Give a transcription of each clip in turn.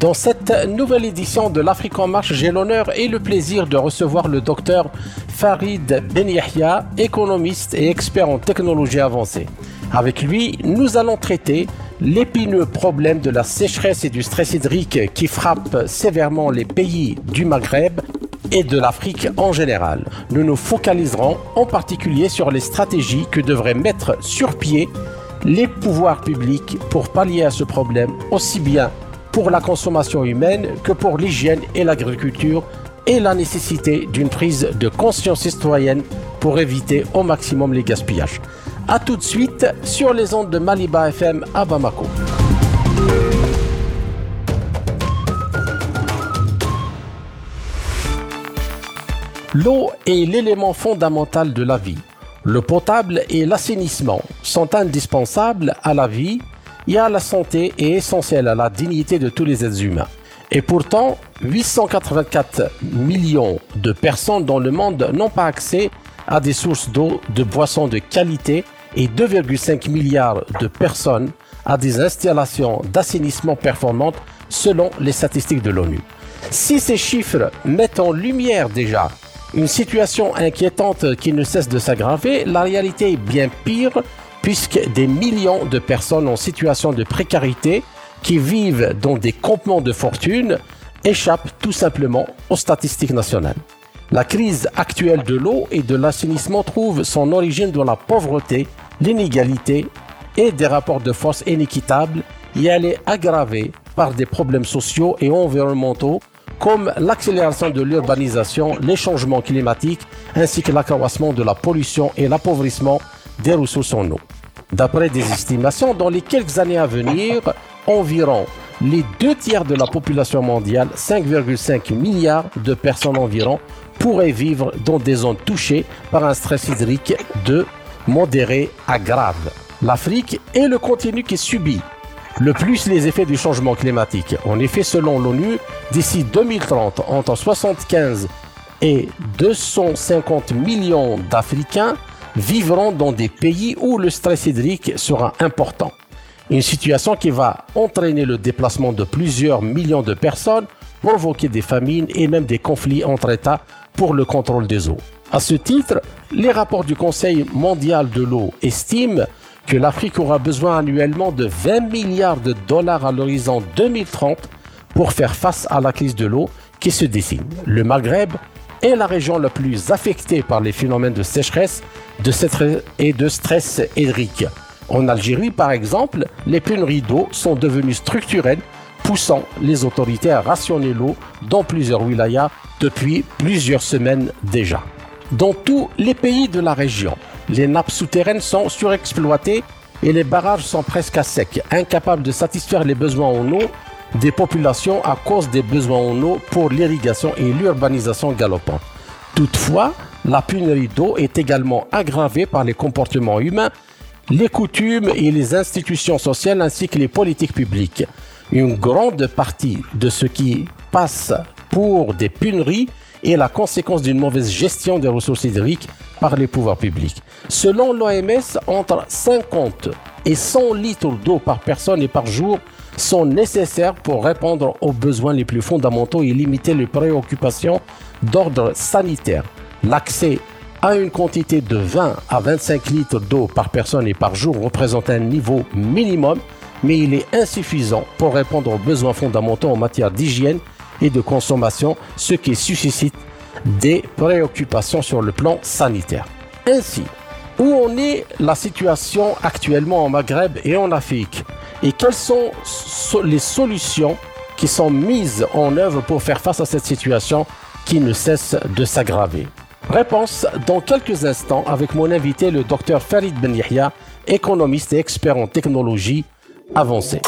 Dans cette nouvelle édition de l'Afrique en marche, j'ai l'honneur et le plaisir de recevoir le docteur Farid Ben Yahya, économiste et expert en technologie avancée. Avec lui, nous allons traiter l'épineux problème de la sécheresse et du stress hydrique qui frappe sévèrement les pays du Maghreb et de l'Afrique en général. Nous nous focaliserons en particulier sur les stratégies que devraient mettre sur pied les pouvoirs publics pour pallier à ce problème, aussi bien pour la consommation humaine que pour l'hygiène et l'agriculture et la nécessité d'une prise de conscience citoyenne pour éviter au maximum les gaspillages. A tout de suite sur les ondes de Maliba FM à Bamako. L'eau est l'élément fondamental de la vie. Le potable et l'assainissement sont indispensables à la vie et à la santé et essentiels à la dignité de tous les êtres humains. Et pourtant, 884 millions de personnes dans le monde n'ont pas accès à des sources d'eau, de boissons de qualité et 2,5 milliards de personnes à des installations d'assainissement performantes selon les statistiques de l'ONU. Si ces chiffres mettent en lumière déjà une situation inquiétante qui ne cesse de s'aggraver, la réalité est bien pire puisque des millions de personnes en situation de précarité qui vivent dans des campements de fortune échappent tout simplement aux statistiques nationales. La crise actuelle de l'eau et de l'assainissement trouve son origine dans la pauvreté, l'inégalité et des rapports de force inéquitables et elle est aggravée par des problèmes sociaux et environnementaux comme l'accélération de l'urbanisation, les changements climatiques ainsi que l'accroissement de la pollution et l'appauvrissement des ressources en eau. D'après des estimations, dans les quelques années à venir, environ les deux tiers de la population mondiale, 5,5 milliards de personnes environ, pourraient vivre dans des zones touchées par un stress hydrique de modéré à grave. L'Afrique est le continent qui subit le plus les effets du changement climatique. En effet, selon l'ONU, d'ici 2030, entre 75 et 250 millions d'Africains vivront dans des pays où le stress hydrique sera important. Une situation qui va entraîner le déplacement de plusieurs millions de personnes, provoquer des famines et même des conflits entre États pour le contrôle des eaux. À ce titre, les rapports du Conseil mondial de l'eau estiment que l'Afrique aura besoin annuellement de 20 milliards de dollars à l'horizon 2030 pour faire face à la crise de l'eau qui se dessine. Le Maghreb est la région la plus affectée par les phénomènes de sécheresse et de stress hydrique. En Algérie, par exemple, les pénuries d'eau sont devenues structurelles, poussant les autorités à rationner l'eau dans plusieurs wilayas depuis plusieurs semaines déjà. Dans tous les pays de la région, les nappes souterraines sont surexploitées et les barrages sont presque à sec, incapables de satisfaire les besoins en eau des populations à cause des besoins en eau pour l'irrigation et l'urbanisation galopante. Toutefois, la pénurie d'eau est également aggravée par les comportements humains, les coutumes et les institutions sociales ainsi que les politiques publiques. Une grande partie de ce qui passe pour des pénuries est la conséquence d'une mauvaise gestion des ressources hydriques par les pouvoirs publics. Selon l'OMS, entre 50 et 100 litres d'eau par personne et par jour sont nécessaires pour répondre aux besoins les plus fondamentaux et limiter les préoccupations d'ordre sanitaire. L'accès à une quantité de 20 à 25 litres d'eau par personne et par jour représente un niveau minimum, mais il est insuffisant pour répondre aux besoins fondamentaux en matière d'hygiène et de consommation, ce qui suscite des préoccupations sur le plan sanitaire. Ainsi, où en est la situation actuellement en Maghreb et en Afrique? Et quelles sont les solutions qui sont mises en œuvre pour faire face à cette situation qui ne cesse de s'aggraver? Réponse dans quelques instants avec mon invité, le docteur Farid Ben économiste et expert en technologie avancée.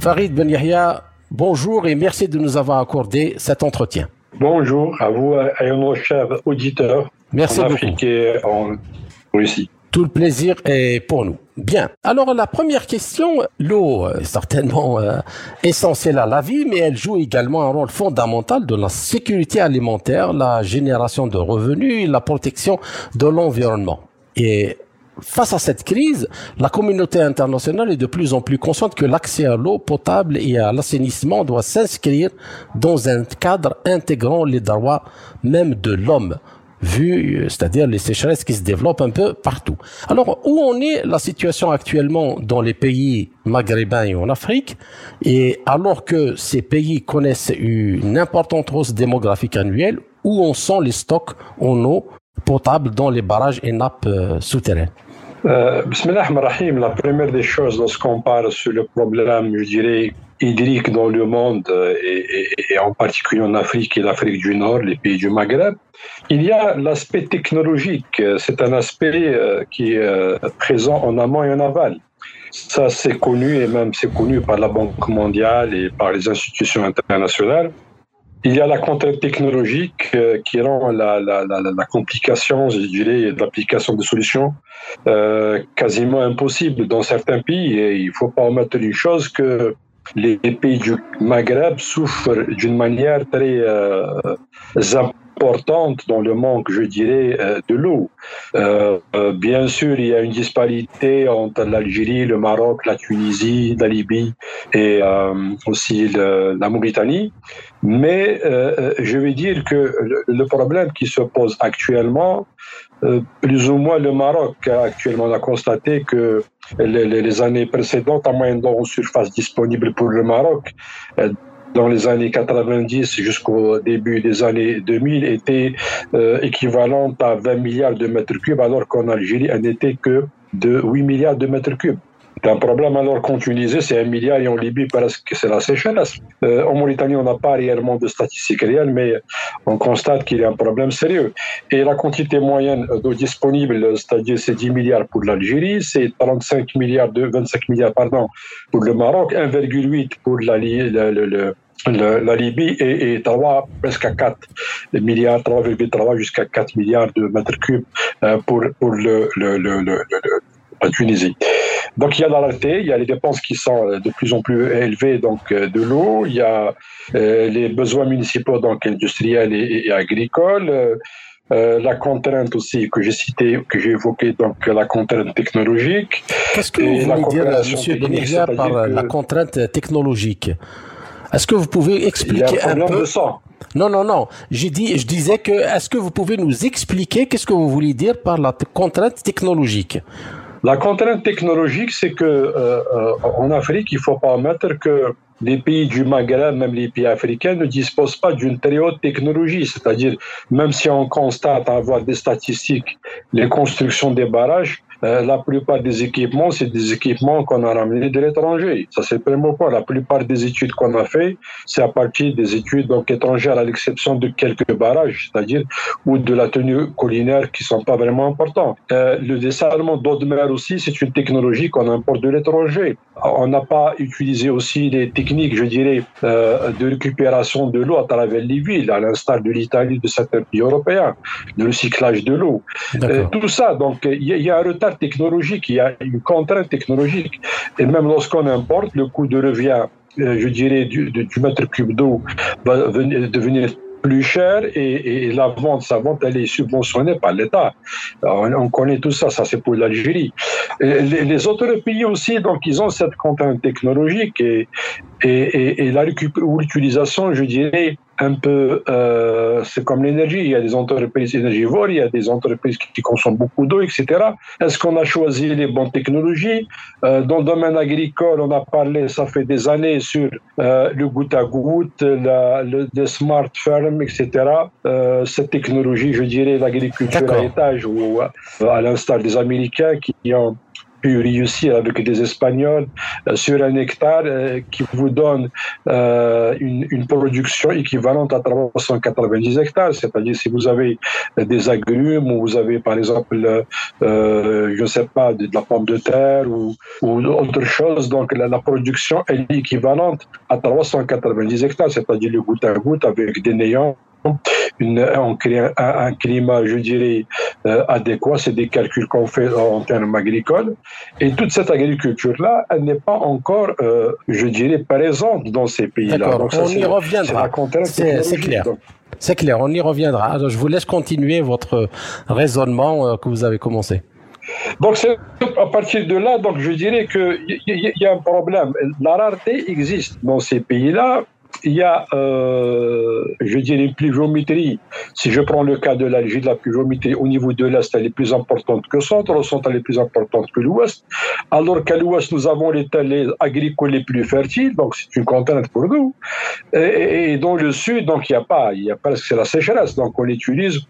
Farid Ben bonjour et merci de nous avoir accordé cet entretien. Bonjour à vous et à nos chers auditeurs. Merci en beaucoup. Afrique et en Russie. Tout le plaisir est pour nous. Bien. Alors la première question, l'eau est certainement euh, essentielle à la vie, mais elle joue également un rôle fondamental dans la sécurité alimentaire, la génération de revenus et la protection de l'environnement. Et face à cette crise, la communauté internationale est de plus en plus consciente que l'accès à l'eau potable et à l'assainissement doit s'inscrire dans un cadre intégrant les droits même de l'homme vu, euh, c'est-à-dire les sécheresses qui se développent un peu partout. Alors, où en est la situation actuellement dans les pays maghrébins et en Afrique? Et alors que ces pays connaissent une importante hausse démographique annuelle, où en sont les stocks en eau potable dans les barrages et nappes euh, souterraines Euh, Bismillah rahim la première des choses lorsqu'on parle sur le problème, je dirais, hydrique dans le monde euh, et, en particulier en Afrique et l'Afrique du Nord, les pays du Maghreb, il y a l'aspect technologique. Euh, C'est un aspect qui est présent en amont et en aval. Ça, c'est connu et même c'est connu par la Banque mondiale et par les institutions internationales. Il y a la contrainte technologique euh, qui rend la, complication, je dirais, de l'application de solutions euh, quasiment impossible dans certains pays. Et il ne faut pas omettre une chose que les pays du Maghreb souffrent d'une manière très euh, dans le manque, je dirais, euh, de l'eau. Euh, euh, bien sûr, il y a une disparité entre l'Algérie, le Maroc, la Tunisie, la Libye et aussi la Mauritanie. Mais je vais dire que le, problème qui se pose actuellement, plus ou moins le Maroc actuellement on a constaté que les, années précédentes, en moyenne d'eau en surface disponible pour le Maroc, dans les années 90 jusqu'au début des années 2000, était euh, équivalente à 20 milliards de mètres cubes, alors qu'en Algérie, elle n'était que de 8 milliards de mètres cubes. C'est un problème alors qu'en Tunisie, c'est un milliard et en Libye, presque c'est la sécheresse. Euh, en Mauritanie, on n'a pas réellement de statistiques réelles, mais on constate qu'il y a un problème sérieux. Et la quantité moyenne d'eau disponible, c'est-à-dire c'est 10 milliards pour l'Algérie, c'est 35 milliards de 25 milliards pardon pour le Maroc, 1,8 pour la, le- le- la Libye et, et 3 presque à 4 milliards, 3,3 jusqu'à 4 milliards de mètres cubes euh, pour, pour le, le, le, le- le- la Tunisie. Donc il y a la rareté, il y a les dépenses qui sont euh, de plus en plus élevées donc euh, de l'eau, il y a euh, les besoins municipaux donc industriels et, agricoles. euh, la contrainte aussi que j'ai citée, que j'ai évoquée, donc la contrainte technologique. Qu'est-ce que vous voulez dire, technique, Beniglia, par la contrainte technologique? Est-ce que vous pouvez Il y a expliquer un peu de sang. Non, non, non. Dit, je disais que, est-ce que vous pouvez nous expliquer qu'est-ce que vous voulez dire par la contrainte technologique? La contrainte technologique, c'est que euh, euh, en Afrique, il faut pas omettre que les pays du Maghreb, même les pays africains, ne disposent pas d'une très haute technologie. C'est-à-dire, même si on constate avoir des statistiques, les constructions des barrages, euh, la plupart des équipements, c'est des équipements qu'on a ramenés de l'étranger. Ça, c'est le premier point. La plupart des études qu'on a fait, c'est à partir des études donc étrangères, à l'exception de quelques barrages, c'est-à-dire ou de la tenue collinaire qui sont pas vraiment importants. Euh, le dessalement d'eau de mer aussi, c'est une technologie qu'on importe de l'étranger. On n'a pas utilisé aussi les techniques, je dirais, euh, de récupération de l'eau à travers les villes, à l'instar de l'Italie, de certains pays européens, de recyclage de l'eau. Euh, tout ça, donc il y, a- il y a un retard technologique, il y a une contrainte technologique. Et même lorsqu'on importe, le coût de revient, euh, je dirais, du, du- mètre cube d'eau va venir- devenir plus cher et, la vente, sa vente, elle est subventionnée par l'État. On, on connaît tout ça, ça c'est pour l'Algérie. Les, autres pays aussi, donc ils ont cette contrainte technologique et, et, et, l'utilisation, je dirais, un peu, euh, c'est comme l'énergie. Il y a des entreprises énergivores, il y a des entreprises qui, qui consomment beaucoup d'eau, etc. Est-ce qu'on a choisi les bonnes technologies? Euh, Dans le domaine agricole, on a parlé, ça fait des années, sur euh, le goutte à goutte, la, le, smart farm, etc. Cette technologie, je dirais, l'agriculture à étage, ou à l'instar des Américains qui ont pu réussir avec des Espagnols euh, sur un hectare euh, qui vous donne euh, une, production équivalente à 390 hectares. C'est-à-dire si vous avez des agrumes ou vous avez par exemple, je ne sais pas, de, la pomme de terre ou, ou autre chose, donc la, la production est équivalente à 390 hectares, c'est-à-dire le goutte à goutte avec des néants une, crée un, climat, je dirais, euh, adéquat. C'est des calculs qu'on fait en termes agricoles. Et toute cette agriculture-là, elle n'est pas encore, euh, je dirais, présente dans ces pays-là. on y reviendra. C'est clair. C'est clair, on y reviendra. Alors, je vous laisse continuer votre raisonnement euh, que vous avez commencé. Donc, à partir de là, donc je dirais qu'il y, y, a un problème. La rareté existe dans ces pays-là il y a, euh, je dirais, une pluviométrie. Si je prends le cas de l'Algérie, la pluviométrie au niveau de l'Est, elle est plus importante que le centre, au centre, elle est plus importante que l'Ouest. Alors qu'à l'Ouest, nous avons les terres agricoles les plus fertiles, donc c'est une contrainte pour nous. Et, dans le Sud, donc il n'y a pas, il y a pas, c'est la sécheresse, donc on utilise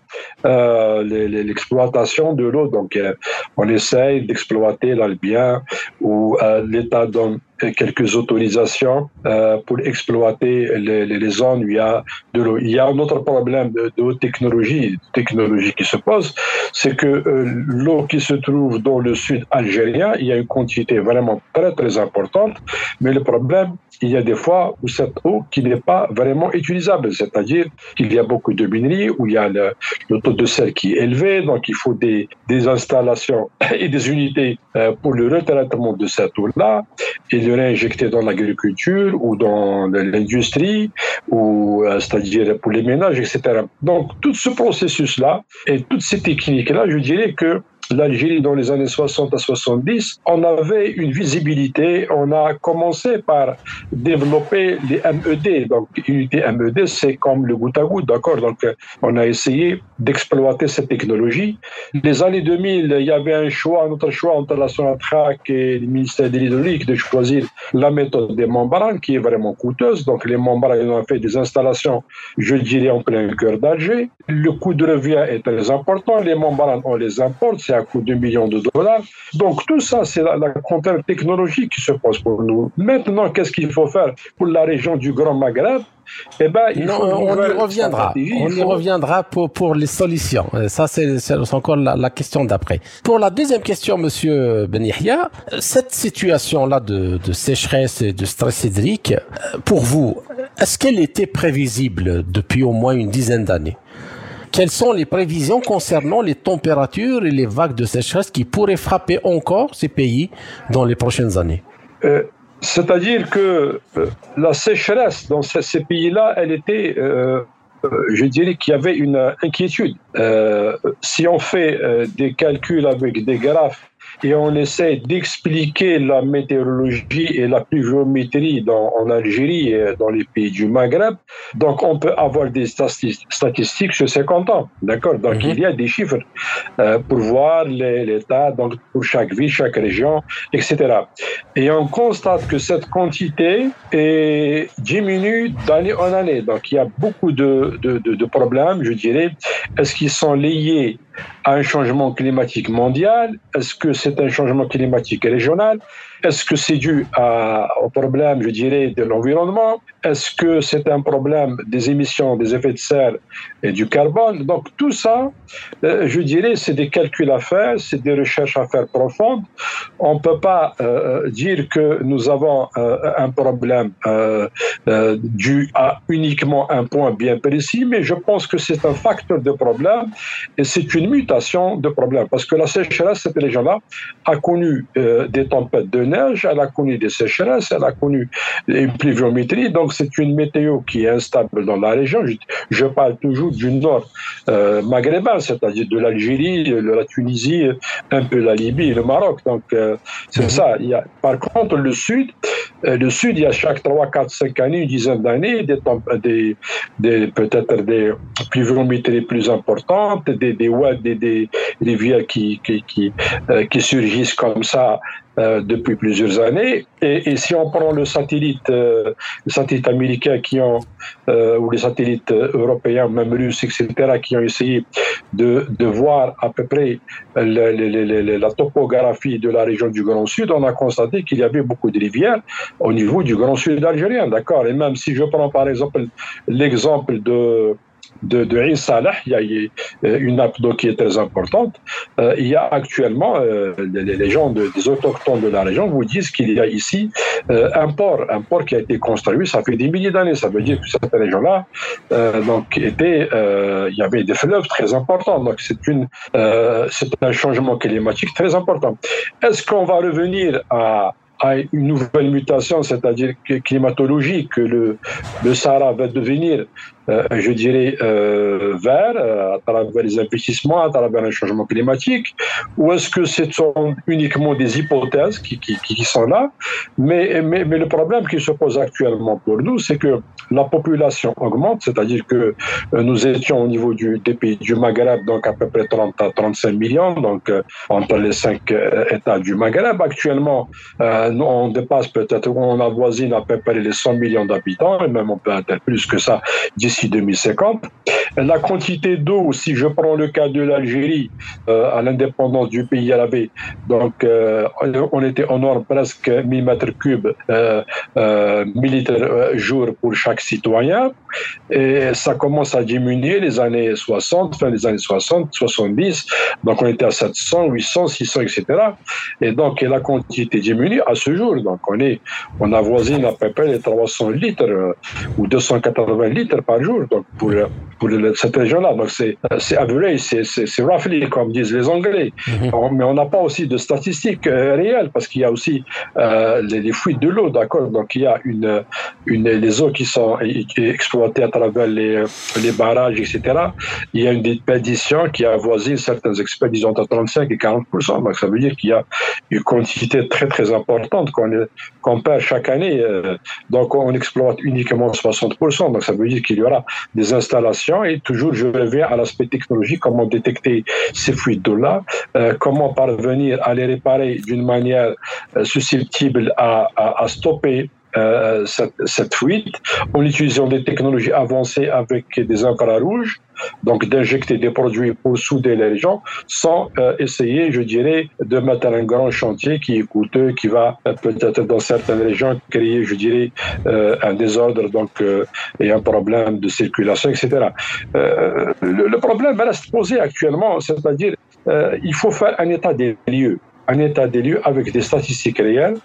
euh, l'exploitation de l'eau, donc euh, on essaye d'exploiter l'Albien ou euh, l'État donne quelques autorisations euh, pour exploiter les, les, zones où il y a de l'eau. Il y a un autre problème de, technologie, technologie qui se pose, c'est que euh, l'eau qui se trouve dans le sud algérien, il y a une quantité vraiment très très importante, mais le problème, il y a des fois où cette eau qui n'est pas vraiment utilisable, c'est-à-dire qu'il y a beaucoup de mineries, où il y a le, le, taux de sel qui est élevé, donc il faut des, des installations et des unités euh, pour le retraitement de cette eau-là. Et le réinjecter dans l'agriculture ou dans l'industrie, ou euh, c'est-à-dire pour les ménages, etc. Donc tout ce processus-là et toutes ces techniques-là, je dirais que l'Algérie dans les années 60 à 70, on avait une visibilité. On a commencé par développer les MED. Donc, unité MED, c'est comme le goutte à goutte, d'accord? Donc, on a essayé d'exploiter cette technologie. Les années 2000, il y avait un choix, un autre choix entre la Sonatrach et le ministère de l'Hydraulique de choisir la méthode des membranes, qui est vraiment coûteuse. Donc, les membranes, ont fait des installations, je dirais, en plein cœur d'Alger. Le coût de revient est très important. Les membranes, on les importe à coût de millions de dollars. Donc tout ça, c'est la, contrainte technologique qui se pose pour nous. Maintenant, qu'est-ce qu'il faut faire pour la région du Grand Maghreb? Eh ben, on y reviendra. On y reviendra pour, pour les solutions. Ça, c'est encore la, question d'après. Pour la deuxième question, Monsieur Benihia, cette situation-là de, de, sécheresse et de stress hydrique, pour vous, est-ce qu'elle était prévisible depuis au moins une dizaine d'années? Quelles sont les prévisions concernant les températures et les vagues de sécheresse qui pourraient frapper encore ces pays dans les prochaines années? Euh, C'est-à-dire que euh, la sécheresse dans ces, pays-là, elle était, euh, je dirais qu'il y avait une inquiétude. si on fait des calculs avec des graphes et on essaie d'expliquer la météorologie et la pluviométrie dans, en Algérie et dans les pays du Maghreb. Donc, on peut avoir des statistiques sur 50 ans. D'accord? Donc, mhm. il y a des chiffres euh, pour voir l'état donc pour chaque ville, chaque région, etc. Et on constate que cette quantité est, diminue d'année en année. Donc, il y a beaucoup de, de, de, de problèmes, je dirais. Est-ce qu'ils sont liés à un changement climatique mondial? Est-ce que c'est un changement climatique régional? Est-ce que c'est dû au problème, je dirais, de l'environnement? Est-ce que c'est un problème des émissions des effets de serre et du carbone? Donc tout ça, euh, je dirais, c'est des calculs à faire, c'est des recherches à faire profondes. On ne peut pas euh, dire que nous avons euh, un problème dû à uniquement un point bien précis, mais je pense que c'est un facteur de problème et c'est une mutation de problème. Parce que la sécheresse, cette région-là a connu des tempêtes de elle a connu des sécheresses, elle a connu une pluviométrie, donc c'est une météo qui est instable dans la région. Je, parle toujours du nord maghrébin, c'est-à-dire de l'Algérie, de la Tunisie, un peu la Libye le Maroc. Donc, euh, c'est ça. Par contre, le Sud, euh, le Sud, il y a chaque 3, 4, 5 années, une dizaine d'années, des, peut-être des pluviométries plus importantes, des, des, des, rivières euh, qui surgissent comme ça euh, depuis plusieurs années. Et, et, si on prend le satellite, euh, les satellites américains qui ont, euh, ou les satellites européens, même russes, etc., qui ont essayé de, de voir à peu près la topographie de la région du Grand Sud, on a constaté qu'il y avait beaucoup de rivières au niveau du Grand Sud algérien, d'accord? Et même si je prends par exemple l'exemple de de, de Salah, il y a une nappe d'eau qui est très importante. il y a actuellement, les, gens des autochtones de la région vous disent qu'il y a ici un port, un port qui a été construit, ça fait des milliers d'années. Ça veut dire que cette région-là, donc, était, il y avait des fleuves très importants. Donc, c'est une, c'est un changement climatique très important. Est-ce qu'on va revenir à une nouvelle mutation, c'est-à-dire climatologique, que le, le Sahara va devenir euh, je dirais, euh, vert euh, à les investissements, à travers le changement climatique, ou est-ce que ce sont uniquement des hypothèses qui, qui, sont là? Mais, mais, mais, le problème qui se pose actuellement pour nous, c'est que la population augmente, c'est-à-dire que nous étions au niveau du, des pays du Maghreb, donc à peu près 30 à 35 millions, donc entre les cinq États du Maghreb. Actuellement, on dépasse peut-être, on avoisine à peu près les 100 millions d'habitants, et même on peut être plus que ça d'ici 2050. La quantité d'eau, si je prends le cas de l'Algérie, euh, à l'indépendance du pays arabé, donc euh, on était en or presque 1000 mètres cubes, euh, 1000 euh, litres jour pour chaque citoyen. Et ça commence à diminuer les années 60, fin des années 60, 70. Donc on était à 700, 800, 600, etc. Et donc la quantité diminue à ce jour. Donc on est, on avoisine à peu près les 300 litres ou 280 litres par jour donc pour, pour cette région-là. Donc c'est average, c'est roughly, comme disent les Anglais. Mhm. Mais on n'a pas aussi de statistiques euh, réelles parce qu'il y a aussi euh, les, fuites de l'eau, d'accord? Donc il y a une, une, les eaux qui sont exploitées à travers les, les barrages, etc. Il y a une déperdition qui avoisine certains experts, disons, à 35 et 40 Donc ça veut dire qu'il y a une quantité très très importante qu'on perd chaque année. Euh, donc on exploite uniquement 60 Donc ça veut dire qu'il y aura des installations. Et toujours, je reviens à l'aspect technologique, comment détecter ces fuites d'eau-là, euh, comment parvenir à les réparer d'une manière euh, susceptible à, à stopper euh, cette, fuite en utilisant des technologies avancées avec des infrarouges, donc d'injecter des produits pour souder les gens sans euh, essayer, je dirais, de mettre un grand chantier qui est coûteux, qui va euh, peut-être dans certaines régions créer, je dirais, un désordre donc, et un problème de circulation, etc. Le, le, problème reste posé actuellement, c'est-à-dire il faut faire un état des lieux un état des lieux avec des statistiques réelles,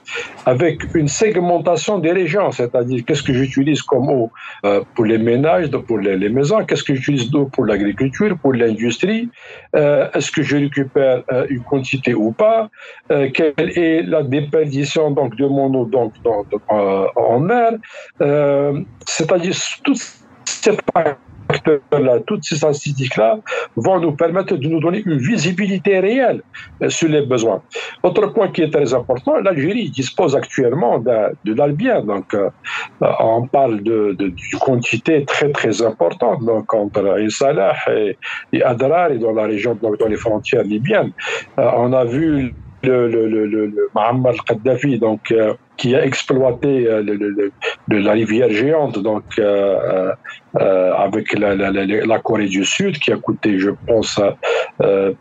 avec une segmentation des régions, c'est-à-dire qu'est-ce que j'utilise comme eau euh, pour les ménages, pour les, maisons, qu'est-ce que j'utilise d'eau pour l'agriculture, pour l'industrie, euh, est-ce que je récupère euh, une quantité ou pas, quelle est la déperdition donc de mon eau donc, en mer, c'est-à-dire toutes ces toutes ces statistiques-là vont nous permettre de nous donner une visibilité réelle euh, sur les besoins. Autre point qui est très important, l'Algérie dispose actuellement de, de l'Albien, donc euh, on parle de, de, quantité très très importante, donc entre Salah et, et Adrar et dans la région, donc dans les frontières libyennes. Euh, on a vu le, le, le, le al-Qaddafi, donc qui a exploité euh, la rivière géante, donc euh, euh, avec la, Corée du Sud, qui a coûté, je pense,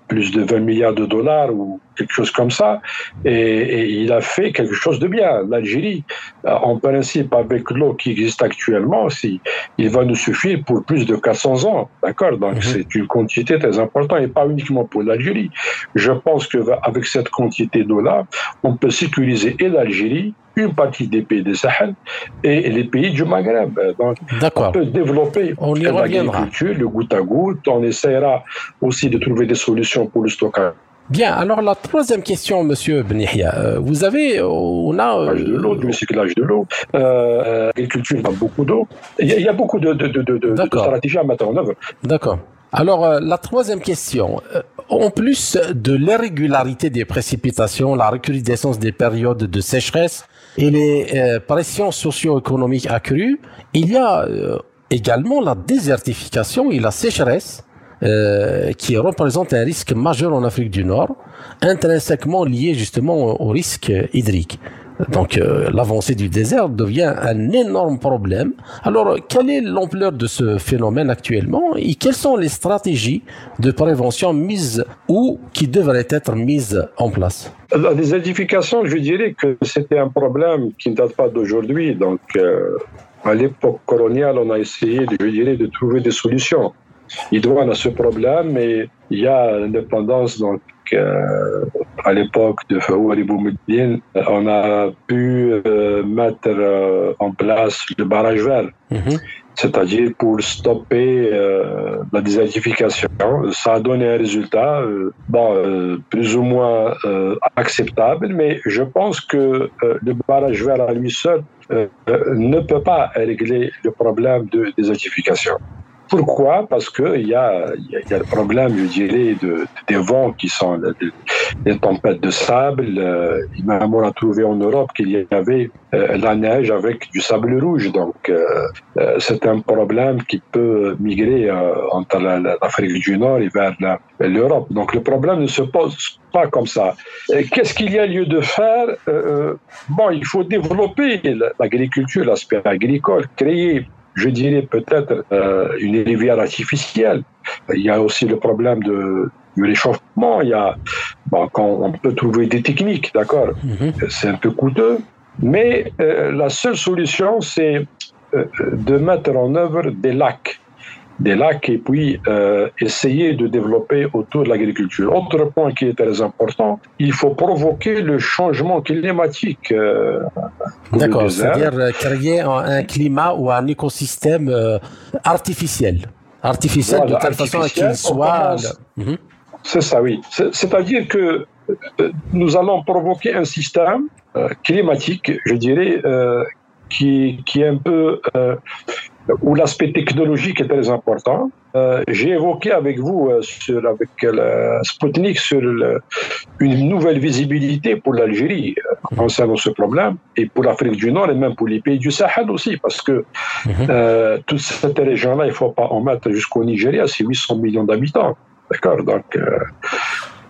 plus de 20 milliards de dollars ou quelque chose comme ça. Et, il a fait quelque chose de bien. L'Algérie, en principe, avec l'eau qui existe actuellement, aussi, il va nous suffire pour plus de 400 ans. D'accord? Donc, mhm. c'est une quantité très importante et pas uniquement pour l'Algérie. Je pense qu'avec cette quantité d'eau-là, on peut sécuriser et l'Algérie une partie des pays du Sahel et les pays du Maghreb. Donc, on peut développer l'agriculture, le goutte à goutte. On essaiera aussi de trouver des solutions pour le stockage. Bien, alors la troisième question, Monsieur Benihia. Euh, vous avez, on a... L'âge de l'eau, du cyclage de l'eau. Euh, l'agriculture a beaucoup d'eau. Il, y a beaucoup de, de, de, de stratégies à mettre en œuvre. D'accord. Alors, euh, la troisième question. Euh, en plus de l'irrégularité des précipitations, la recrudescence des périodes de sécheresse et les euh, pressions socio-économiques accrues, il y a également la désertification et la sécheresse qui représentent un risque majeur en Afrique du Nord, intrinsèquement lié justement au risque hydrique. Donc euh, l'avancée du désert devient un énorme problème. Alors quelle est l'ampleur de ce phénomène actuellement et quelles sont les stratégies de prévention mises ou qui devraient être mises en place? La désertification, je dirais que c'était un problème qui ne date pas d'aujourd'hui. Donc euh, à l'époque coloniale, on a essayé, je dirais, de trouver des solutions. il doit à ce problème et il y a l'indépendance euh, à l'époque de Faouri Boumediene, on a pu euh, mettre euh, en place le barrage vert. Mhm. C'est-à-dire pour stopper la désertification. Ça a donné un résultat bon, plus ou moins acceptable, mais je pense que le barrage vert à lui seul ne peut pas régler le problème de désertification. Pourquoi? Parce qu'il y a, y a le problème, je dirais, de, des vents qui sont des tempêtes de sable. Euh, même on a trouvé en Europe qu'il y avait euh, la neige avec du sable rouge. Donc, euh, euh c'est un problème qui peut migrer entre l'Afrique du Nord et vers l'Europe. Donc, le problème ne se pose pas comme ça. Qu'est-ce qu'il y a lieu de faire? Bon, il faut développer l'agriculture, l'aspect agricole, créer je dirais peut-être euh, une rivière artificielle. Il y a aussi le problème de, du réchauffement. Il y a, bon, quand on peut trouver des techniques, d'accord, mhm. c'est un peu coûteux, mais euh, la seule solution, c'est euh, de mettre en œuvre des lacs des lacs et puis euh, essayer de développer autour de l'agriculture. Autre point qui est très important, il faut provoquer le changement climatique. Euh, D'accord, c'est-à-dire euh, créer un, climat ou un écosystème artificiel. Artificiel de telle façon qu'il soit... Mhm. C'est ça, oui. C'est-à-dire que nous allons provoquer un système climatique, je dirais, qui, qui est un peu où l'aspect technologique est très important. Euh, j'ai évoqué avec vous, euh, sur, avec Sputnik, sur une nouvelle visibilité pour l'Algérie euh, concernant ce problème, et pour l'Afrique du Nord, et même pour les pays du Sahel aussi, parce que mhm. toute cette région-là, il ne faut pas en mettre jusqu'au Nigeria, c'est 800 millions d'habitants. D'accord? Donc,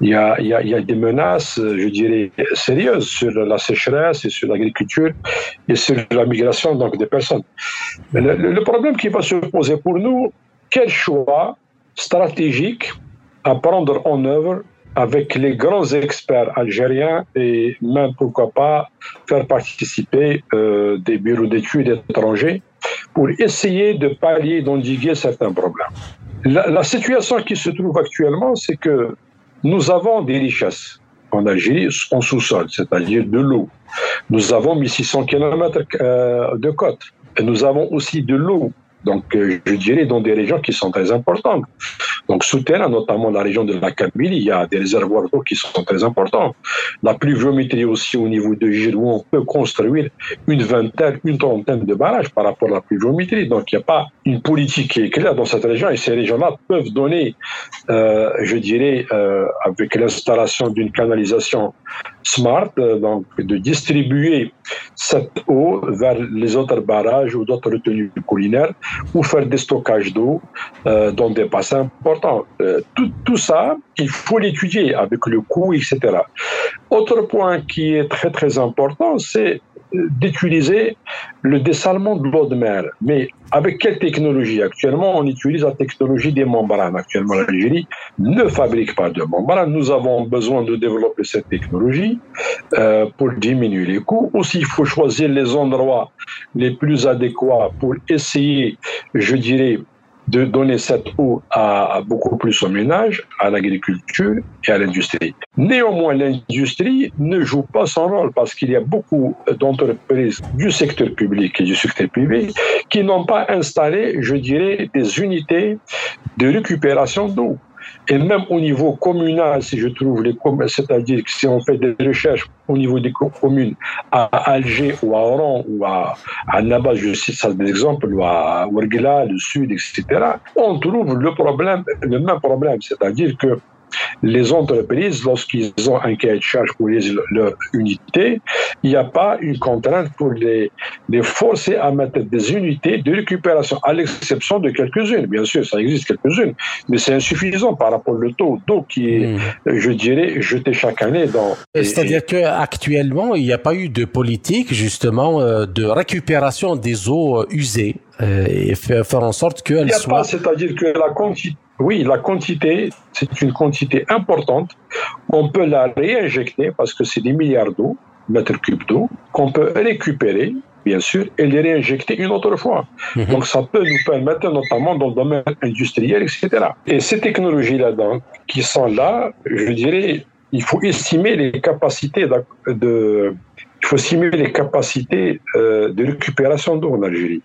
il y, a, des menaces, je dirais, sérieuses sur la sécheresse et sur l'agriculture et sur la migration donc, des personnes. Le, problème qui va se poser pour nous, quel choix stratégique à prendre en œuvre avec les grands experts algériens et même pourquoi pas faire participer euh, des bureaux d'études étrangers pour essayer de pallier, d'endiguer certains problèmes. La situation qui se trouve actuellement, c'est que nous avons des richesses en Algérie en sous-sol, c'est-à-dire de l'eau. Nous avons 1600 km euh, de côte. Et nous avons aussi de l'eau donc, euh, je dirais dans des régions qui sont très importantes. Donc, souterrain, notamment la région de la Kabylie, il y a des réservoirs d'eau qui sont très importants. La pluviométrie aussi au niveau de Giroud, on peut construire une vingtaine, une trentaine de barrages par rapport à la pluviométrie. Donc, il n'y a pas une politique qui est claire dans cette région et ces régions-là peuvent donner, euh, je dirais, euh, avec l'installation d'une canalisation smart, donc de distribuer cette eau vers les autres barrages ou d'autres retenues collinaires ou faire des stockages d'eau euh, dans des bassins importants. Euh, tout, tout, ça, il faut l'étudier avec le coût, etc. Autre point qui est très très important, c'est d'utiliser le dessalement de l'eau de mer. Mais avec quelle technologie Actuellement, on utilise la technologie des membranes. Actuellement, l'Algérie ne fabrique pas de membranes. Nous avons besoin de développer cette technologie euh, pour diminuer les coûts. Aussi, il faut choisir les endroits les plus adéquats pour essayer, je dirais, de donner cette eau à, beaucoup plus aux ménages, à l'agriculture et à l'industrie. Néanmoins, l'industrie ne joue pas son rôle parce qu'il y a beaucoup d'entreprises du secteur public et du secteur privé qui n'ont pas installé, je dirais, des unités de récupération d'eau. Et même au niveau communal, si je trouve les c'est-à-dire que si on fait des recherches au niveau des communes à Alger ou à Oran ou à, à je cite ça des exemples, ou à Ouargla, le sud, etc., on trouve le problème, le même problème, c'est-à-dire que les entreprises, lorsqu'ils ont un cahier de charge pour les, leur unité, il n'y a pas une contrainte pour les, les forcer à mettre des unités de récupération, à l'exception de quelques-unes. Bien sûr, ça existe quelques-unes, mais c'est insuffisant par rapport au taux d'eau qui est, hmm. je dirais, jeté chaque année dans. C'est-à-dire qu'actuellement, il n'y a pas eu de politique, justement, euh, de récupération des eaux euh, usées euh, et faire en sorte qu'elles soient. C'est-à-dire que la quantité oui, la quantité, c'est une quantité importante. On peut la réinjecter parce que c'est des milliards d'eau, mètres cubes d'eau, qu'on peut récupérer bien sûr, et les réinjecter une autre fois. Mhm. Donc ça peut nous permettre, notamment dans le domaine industriel, etc. Et ces technologies-là, qui sont là, je dirais, il faut estimer les capacités de, il faut estimer les capacités euh, de récupération d'eau en Algérie.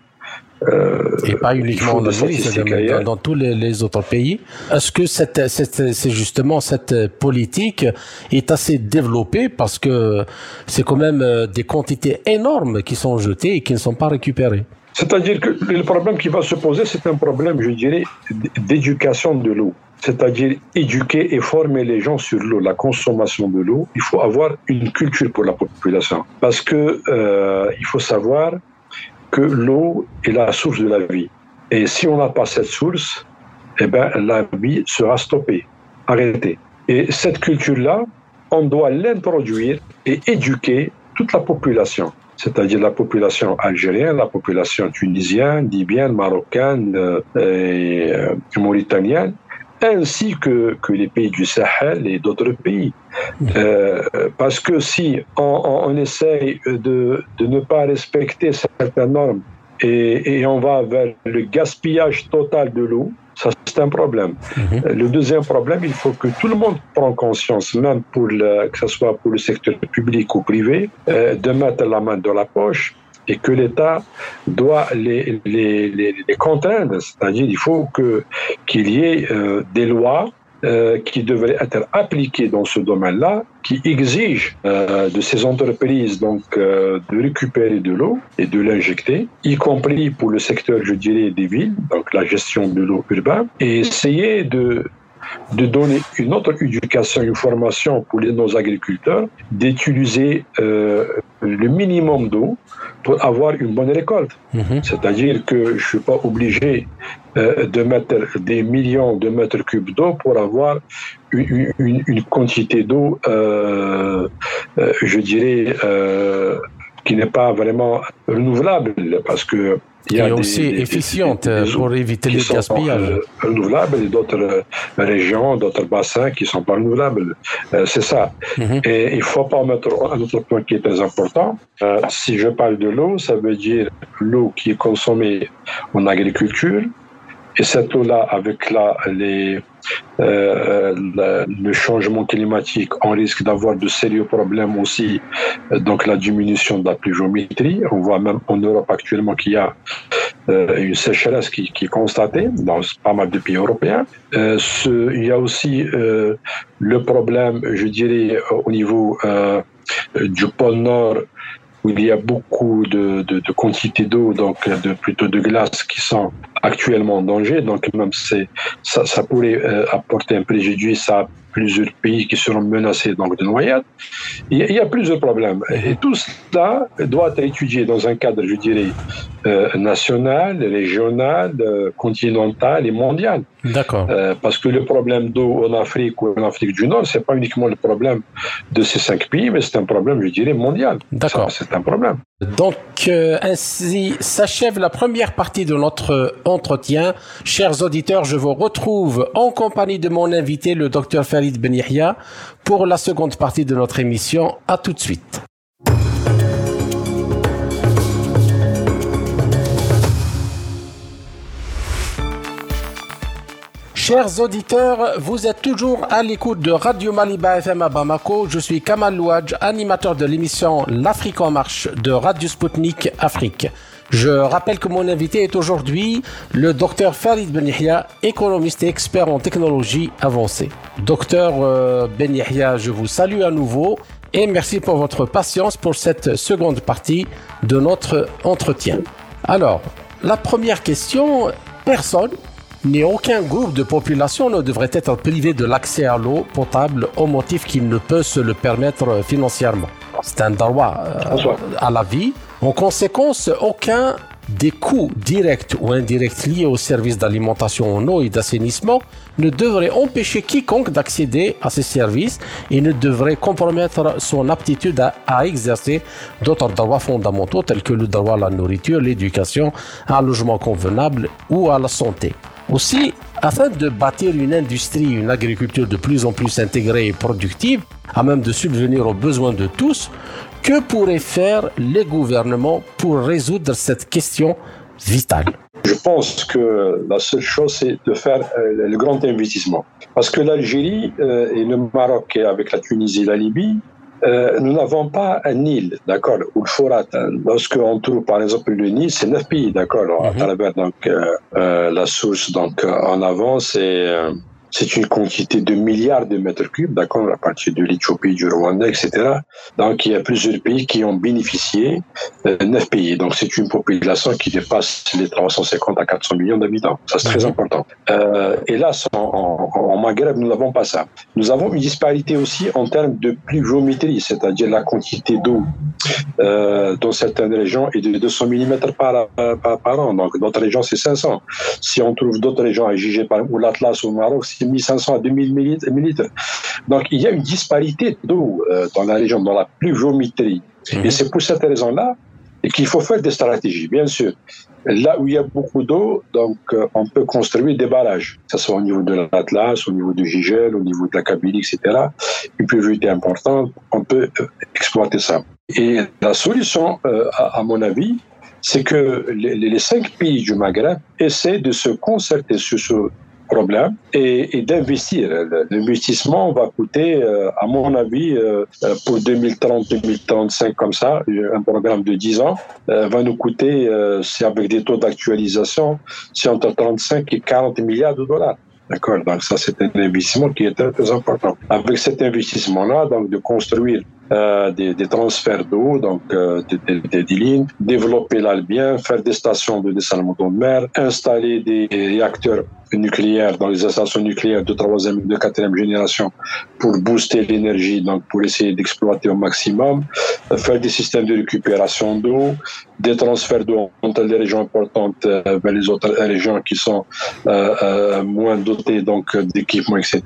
Euh, et pas uniquement en Algérie, dans, dans, tous les, autres pays. Est-ce que cette, cette, c'est justement cette politique est assez développée parce que c'est quand même euh, des quantités énormes qui sont jetées et qui ne sont pas récupérées? C'est-à-dire que le problème qui va se poser, c'est un problème, je dirais, d'éducation de l'eau. C'est-à-dire éduquer et former les gens sur l'eau, la consommation de l'eau. Il faut avoir une culture pour la population. Parce que euh, il faut savoir que l'eau est la source de la vie. Et si on n'a pas cette source, eh ben, la vie sera stoppée, arrêtée. Et cette culture-là, on doit l'introduire et éduquer toute la population, c'est-à-dire la population algérienne, la population tunisienne, libyenne, marocaine euh, et euh, mauritanienne, ainsi que, que les pays du Sahel et d'autres pays. Euh, parce que si on, on, essaye de, de, ne pas respecter certaines normes et, et, on va vers le gaspillage total de l'eau, ça c'est un problème. Mhm. Le deuxième problème, il faut que tout le monde prenne conscience, même pour le, que ce soit pour le secteur public ou privé, euh, de mettre la main dans la poche et que l'État doit les, les, contraindre. C'est-à-dire il faut qu'il y ait euh, des lois euh, qui devraient être appliquées dans ce domaine-là, qui exigent euh, de ces entreprises donc de récupérer de l'eau et de l'injecter, y compris pour le secteur, je dirais, des villes, donc la gestion de l'eau urbaine, et essayer de de donner une autre éducation, une formation pour nos agriculteurs, d'utiliser euh, le minimum d'eau pour avoir une bonne récolte. Mhm. C'est-à-dire que je ne suis pas obligé euh, de mettre des millions de mètres cubes d'eau pour avoir une, quantité d'eau, euh, je dirais, qui n'est pas vraiment renouvelable parce que il y a aussi efficiente pour éviter les gaspillages. Euh, renouvelables et d'autres euh, régions, d'autres bassins qui sont pas renouvelables. Euh, c'est ça. Mhm. Et il faut pas mettre un autre point qui est très important. si je parle de l'eau, ça veut dire l'eau qui est consommée en agriculture, et cette eau-là, avec la, les, euh, le changement climatique, on risque d'avoir de sérieux problèmes aussi. Donc la diminution de la pluviométrie. On voit même en Europe actuellement qu'il y a euh, une sécheresse qui, est constatée dans pas mal de pays européens. Euh, il y a aussi euh, le problème, je dirais, au niveau euh, du pôle Nord où il y a beaucoup de, de, de quantités d'eau, donc de, plutôt de glace qui sont actuellement en danger. Donc même ça, ça pourrait euh, apporter un préjudice à plusieurs pays qui seront menacés donc, de noyade. Il y, a, plusieurs problèmes. Et tout cela doit être étudié dans un cadre, je dirais, euh, national, régional, euh, continental et mondial. D'accord. Euh, parce que le problème d'eau en Afrique ou en Afrique du Nord, c'est pas uniquement le problème de ces cinq pays, mais c'est un problème, je dirais, mondial. D'accord. C'est un problème. Donc, euh, ainsi s'achève la première partie de notre entretien. Chers auditeurs, je vous retrouve en compagnie de mon invité, le docteur Farid Ben pour la seconde partie de notre émission. À tout de suite. Chers auditeurs, vous êtes toujours à l'écoute de Radio Maliba FM à Bamako. Je suis Kamal Louadj, animateur de l'émission L'Afrique en marche de Radio Sputnik Afrique. Je rappelle que mon invité est aujourd'hui le docteur Farid Ben économiste et expert en technologie avancée. Docteur euh, Ben je vous salue à nouveau et merci pour votre patience pour cette seconde partie de notre entretien. Alors, la première question, personne ni aucun groupe de population ne devrait être privé de l'accès à l'eau potable au motif qu'il ne peut se le permettre financièrement. C'est un droit euh, à la vie. En conséquence, aucun des coûts directs ou indirects liés au service d'alimentation en eau et d'assainissement ne devrait empêcher quiconque d'accéder à ces services et ne devrait compromettre son aptitude à, à exercer d'autres droits fondamentaux tels que le droit à la nourriture, l'éducation, à un logement convenable ou à la santé. Aussi, afin de bâtir une industrie, une agriculture de plus en plus intégrée et productive, à même de subvenir aux besoins de tous, Que pourraient faire les gouvernements pour résoudre cette question vitale? Je pense que la seule chose, c'est de faire euh, le grand investissement. Parce que l'Algérie euh, et le Maroc, avec la Tunisie et la Libye, euh, nous n'avons pas un Nil, d'accord, ou le Forat. Hein. Lorsqu'on trouve, par exemple, le Nil, c'est neuf pays, d'accord, à mhm. travers donc la source donc en avant, c'est c'est une quantité de milliards de mètres cubes, d'accord, à partir de l'Éthiopie, du Rwanda, etc. Donc, il y a plusieurs pays qui ont bénéficié, euh, neuf pays. Donc, c'est une population qui dépasse les 350 à 400 millions d'habitants. Ça, c'est très mhm. important. Euh, et là, en, en, Maghreb, nous n'avons pas ça. Nous avons une disparité aussi en termes de pluviométrie, c'est-à-dire la quantité d'eau euh, dans certaines régions est de 200 mm par, par, par an. Donc, d'autres régions, c'est 500. Si on trouve d'autres régions à juger, par exemple, l'Atlas au Maroc, 1500 à 2000 millilitres. Donc il y a une disparité d'eau euh, dans la région, dans la pluviométrie. Et mhm. c'est pour cette raison-là qu'il faut faire des stratégies, bien sûr. Là où il y a beaucoup d'eau, donc euh, on peut construire des barrages, que ce soit au niveau de l'Atlas, au niveau du Gigel, au niveau de la Kabylie, etc. Une pluviométrie importante, on peut euh, exploiter ça. Et la solution, à, mon avis, c'est que les, les, cinq pays du Maghreb essaient de se concerter sur ce problème et, d'investir. L'investissement va coûter, euh, à mon avis, euh, pour 2030-2035 comme ça, un programme de 10 ans, euh, va nous coûter, c'est avec des taux d'actualisation, c'est entre 35 et 40 milliards de dollars. D'accord? Donc ça, c'est un investissement qui est très, très important. Avec cet investissement-là, donc de construire euh, des, transferts d'eau, donc euh, des, lignes, développer l'Albien, faire des stations de dessalement de mer, installer des réacteurs nucléaires dans les installations nucléaires de troisième et de quatrième génération pour booster l'énergie, donc pour essayer d'exploiter au maximum, euh, faire des systèmes de récupération d'eau, des transferts d'eau entre les régions importantes vers les autres régions qui sont moins dotées d'équipements, etc.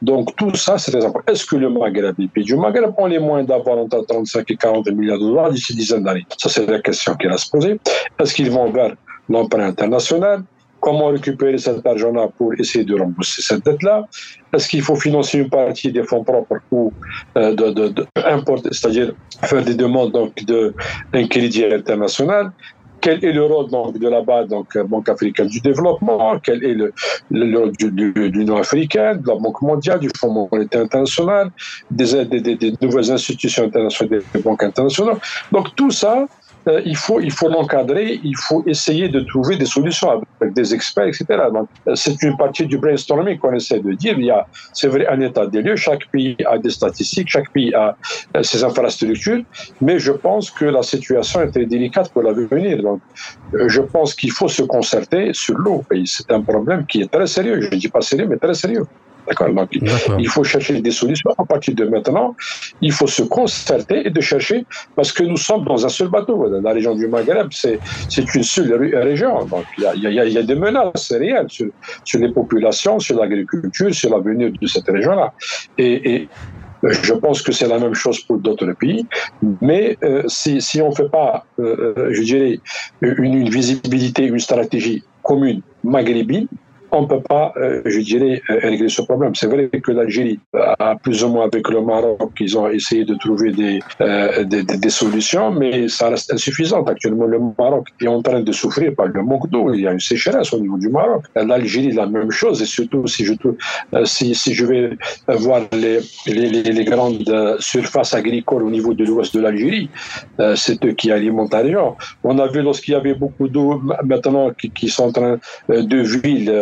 Donc tout ça, c'est très important. Est-ce que le Maghreb, les pays du Maghreb ont les moyens d'avoir entre 35 et 40 milliards de dollars d'ici dizaine d'années Ça, c'est la question qui va se poser. Est-ce qu'ils vont vers l'emprunt international? Comment récupérer cet argent-là pour essayer de rembourser cette dette-là? Est-ce qu'il faut financer une partie des fonds propres ou euh, de, de, de c'est-à-dire faire des demandes d'un crédit international? Quel est le rôle donc, de la BAD, donc Banque africaine du développement, quel est le, rôle de l'Union africaine, de la Banque mondiale, du Fonds monétaire international, des, des, des, nouvelles institutions internationales, des banques internationales? Donc tout ça, euh, il faut il faut l'encadrer, il faut essayer de trouver des solutions avec des experts, etc. Donc euh, c'est une partie du brainstorming qu'on essaie de dire. Il y a, c'est vrai, un état des lieux. Chaque pays a des statistiques, chaque pays a euh, ses infrastructures, mais je pense que la situation est très délicate pour l'avenir. Donc je pense qu'il faut se concerter sur l'eau. C'est un problème qui est très sérieux. Je ne dis pas sérieux, mais très sérieux. D'accord il faut chercher des solutions à partir de maintenant. Il faut se concerter et de chercher, parce que nous sommes dans un seul bateau. La région du Maghreb, c'est une seule région. Donc, il y a, y, y a, des menaces réelles sur, sur les populations, sur l'agriculture, sur l'avenir de cette région-là. Et, et je pense que c'est la même chose pour d'autres pays, mais euh, si, si on ne fait pas, euh, euh, je dirais, une, une visibilité, une stratégie commune maghrébine, on ne peut pas, euh, je dirais, euh, régler ce problème. C'est vrai que l'Algérie, a plus ou moins avec le Maroc, ils ont essayé de trouver des, euh, des, des, solutions, mais ça reste insuffisant. Actuellement, le Maroc est en train de souffrir par le manque d'eau. Il y a une sécheresse au niveau du Maroc. L'Algérie, la même chose, et surtout si je, si, si je vais voir les, les, les, grandes surfaces agricoles au niveau de l'ouest de l'Algérie, c'est eux qui alimentent la région. On a vu lorsqu'il y avait beaucoup d'eau, maintenant, qui, qui, sont en train de villes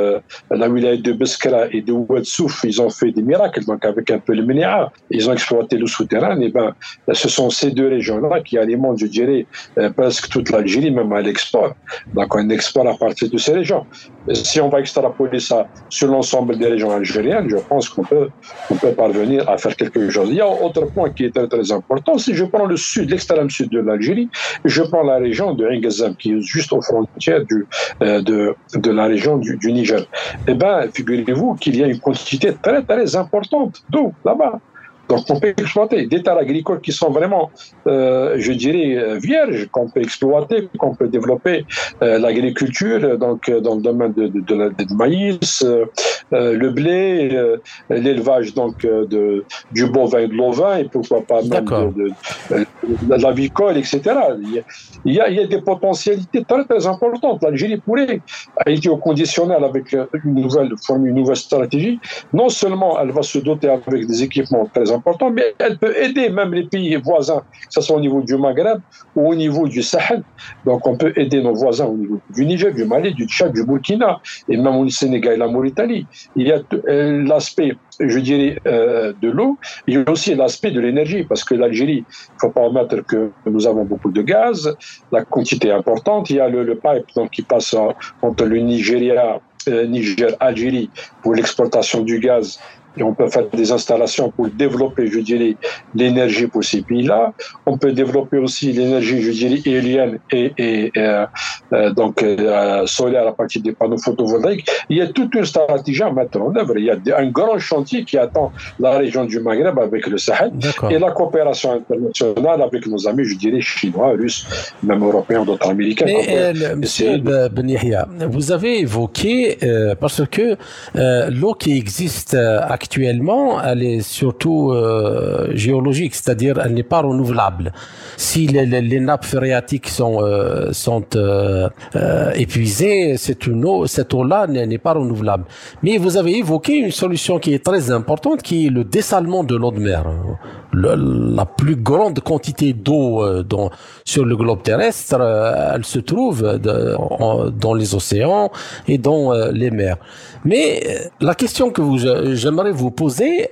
la wilaya de Beskra et de Ouadsouf, ils ont fait des miracles. Donc, avec un peu le Ménéa, ils ont exploité l'eau souterraine. Et ben, ce sont ces deux régions-là qui alimentent, je dirais, euh, presque toute l'Algérie, même à l'export. Donc, on exporte à partir de ces régions. Si on va extrapoler ça sur l'ensemble des régions algériennes, je pense qu'on peut, on peut parvenir à faire quelque chose. Il y a un autre point qui est très, important. Si je prends le sud, l'extrême sud de l'Algérie, je prends la région de Ngazam, qui est juste aux frontières du, euh, de, de la région du Niger eh bien, figurez-vous qu'il y a une quantité très, très importante d'eau là-bas. Donc, on peut exploiter des terres agricoles qui sont vraiment, euh, je dirais, euh, vierges, qu'on peut exploiter, qu'on peut développer euh, l'agriculture, donc dans le domaine de, de, maïs, le blé, l'élevage donc de, du bovin et de l'ovin, et pourquoi pas même de, de, l'avicole, etc. Il y, a, il y, a, des potentialités très très importantes. L'Algérie pourrait être au conditionnel avec une nouvelle une nouvelle stratégie. Non seulement elle va se doter avec des équipements très importants, mais elle peut aider même les pays voisins, que ce soit au niveau du Maghreb ou au niveau du Sahel. Donc on peut aider nos voisins au niveau du Niger, du Mali, du Tchad, du Burkina, et même au Sénégal et la Mauritanie. Il y a euh, l'aspect, je dirais, euh, de l'eau, il y a aussi l'aspect de l'énergie, parce que l'Algérie, il ne faut pas remettre que nous avons beaucoup de gaz, la quantité est importante, il y a le, pipe donc, qui passe entre le Nigeria euh, Niger-Algérie pour l'exploitation du gaz et on peut faire des installations pour développer, je dirais, l'énergie pour ces pays-là. On peut développer aussi l'énergie, je dirais, éolienne et, et, euh, euh, donc euh, solaire à partir des panneaux photovoltaïques. Il y a toute une stratégie à mettre en œuvre. Il y a un grand chantier qui attend la région du Maghreb avec le Sahel et la coopération internationale avec nos amis, je dirais, chinois, russes, même européens, d'autres américains. Mais, monsieur Ben vous avez évoqué, parce que l'eau qui existe actuellement actuellement, elle est surtout euh, géologique, c'est-à-dire elle n'est pas renouvelable. Si les, nappes phréatiques sont euh, euh, épuisées, c'est une eau, cette eau-là n'est pas renouvelable. Mais vous avez évoqué une solution qui est très importante, qui est le dessalement de l'eau de mer. la plus grande quantité d'eau sur le globe terrestre, elle se trouve dans les océans et dans les mers. Mais la question que vous j'aimerais vous poser,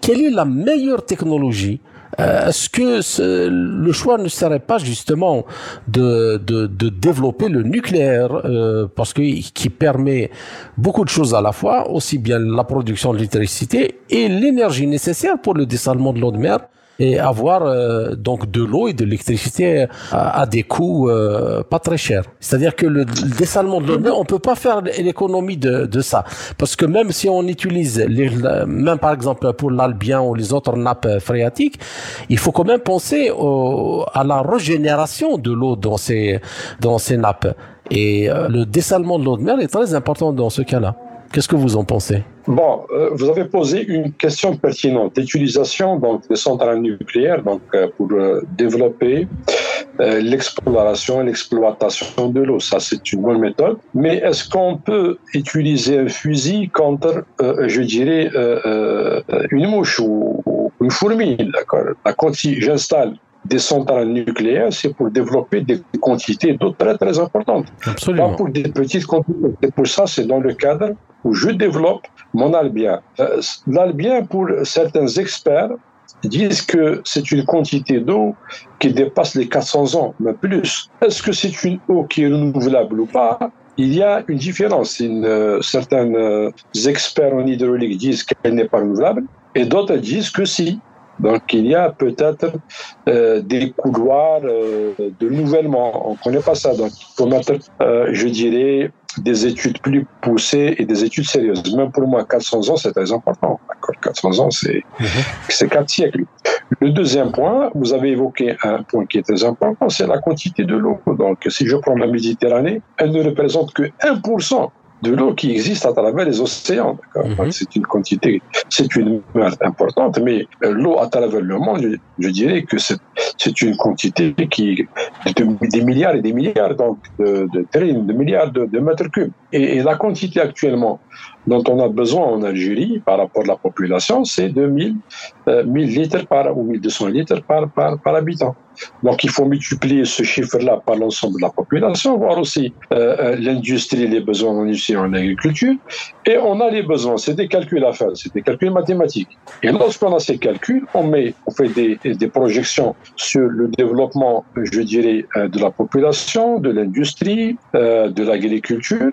quelle est la meilleure technologie? Euh, est-ce que le choix ne serait pas justement de, de, de développer le nucléaire euh, parce que qui permet beaucoup de choses à la fois, aussi bien la production d'électricité et l'énergie nécessaire pour le dessalement de l'eau de mer? Et avoir euh, donc de l'eau et de l'électricité à, des coûts euh, pas très chers. C'est-à-dire que le, dessalement de l'eau, on peut pas faire l'économie de, de, ça, parce que même si on utilise, les, même par exemple pour l'Albien ou les autres nappes phréatiques, il faut quand même penser au, à la régénération de l'eau dans ces dans ces nappes. Et euh, le dessalement de l'eau de mer est très important dans ce cas-là. Qu'est-ce que vous en pensez? Bon, euh, vous avez posé une question pertinente. L'utilisation donc des centrales nucléaires donc euh, pour euh, développer l'exploration et l'exploitation de l'eau, ça c'est une bonne méthode. Mais est-ce qu'on peut utiliser un fusil contre, je dirais, une mouche ou, une fourmi D'accord? Quand j'installe des centrales nucléaires, c'est pour développer des quantités d'eau très très importantes. Absolument. Pas pour des petites quantités. Et pour ça, c'est dans le cadre où je développe mon albien. Euh, l'albien, pour certains experts, disent que c'est une quantité d'eau qui dépasse les 400 ans, mais plus. Est-ce que c'est une eau qui est renouvelable ou pas? Il y a une différence. Une, euh, certains euh, experts en hydraulique disent qu'elle n'est pas renouvelable et d'autres disent que si. Donc il y a peut-être des couloirs de renouvellement. On ne connaît pas ça. Donc il faut mettre, je dirais, des études plus poussées et des études sérieuses. Même pour moi, 400 ans, c'est très important. 400 ans, c'est mhm. c'est 4 siècles. Le deuxième point, vous avez évoqué un point qui est très important, c'est la quantité de l'eau. Donc si je prends la Méditerranée, elle ne représente que 1% de l'eau qui existe à travers les océans. Mhm. C'est une quantité, c'est une mer importante, mais euh, l'eau à travers le monde, je, dirais que c'est une quantité qui de, des milliards et des milliards donc de, de, de milliards de, mètres cubes. Et, et, la quantité actuellement dont on a besoin en Algérie par rapport à la population, c'est de 1000, 1000 litres par, ou 1200 litres par, par, par habitant. Donc il faut multiplier ce chiffre-là par l'ensemble de la population, voir aussi euh, euh, l'industrie, les besoins en industrie en agriculture. Et on a les besoins, c'est des calculs à faire, c'est des calculs mathématiques. Et lorsqu'on a ces calculs, on, met, on fait des, des projections sur le développement, je dirais, euh, de la population, de l'industrie, de l'agriculture,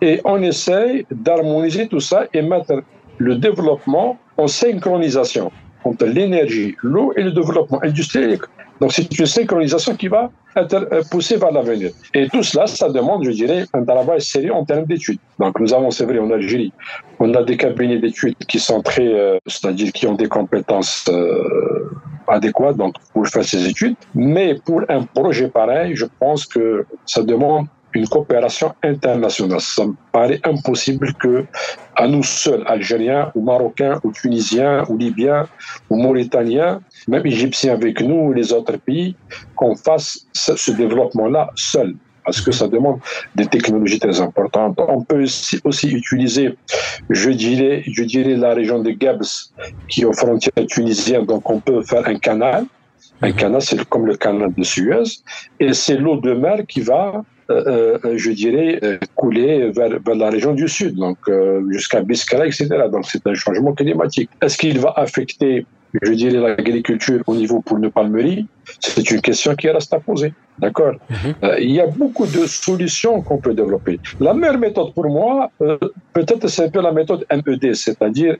et on essaye d'harmoniser tout ça et mettre le développement en synchronisation entre l'énergie, l'eau et le développement industriel. Donc c'est une synchronisation qui va euh, poussée vers l'avenir. Et tout cela, ça demande, je dirais, un travail sérieux en termes d'études. Donc nous avons, c'est vrai, en Algérie, on a des cabinets d'études qui sont très, euh, c'est-à-dire qui ont des compétences euh, adéquates pour faire ces études. Mais pour un projet pareil, je pense que ça demande une coopération internationale. Ça me paraît impossible que à nous seuls, Algériens ou Marocains ou Tunisiens ou Libyens ou Mauritaniens, même Égyptiens avec nous ou les autres pays, qu'on fasse ce, développement-là seul parce que ça demande des technologies très importantes. On peut aussi, utiliser, je dirais, je dirais la région de Gabs, qui est aux frontières tunisiennes, donc on peut faire un canal. Un mhm. canal, c'est comme le canal de Suez, et c'est l'eau de mer qui va euh, euh, je dirais, euh, couler vers, la région du sud, donc jusqu'à Biscay, etc. Donc c'est un changement climatique. Est-ce qu'il va affecter, je dirais, l'agriculture au niveau pour une palmerie C'est une question qui reste à poser. D'accord mhm. Il y a beaucoup de solutions qu'on peut développer. La meilleure méthode pour moi, peut-être c'est un peu la méthode MED, c'est-à-dire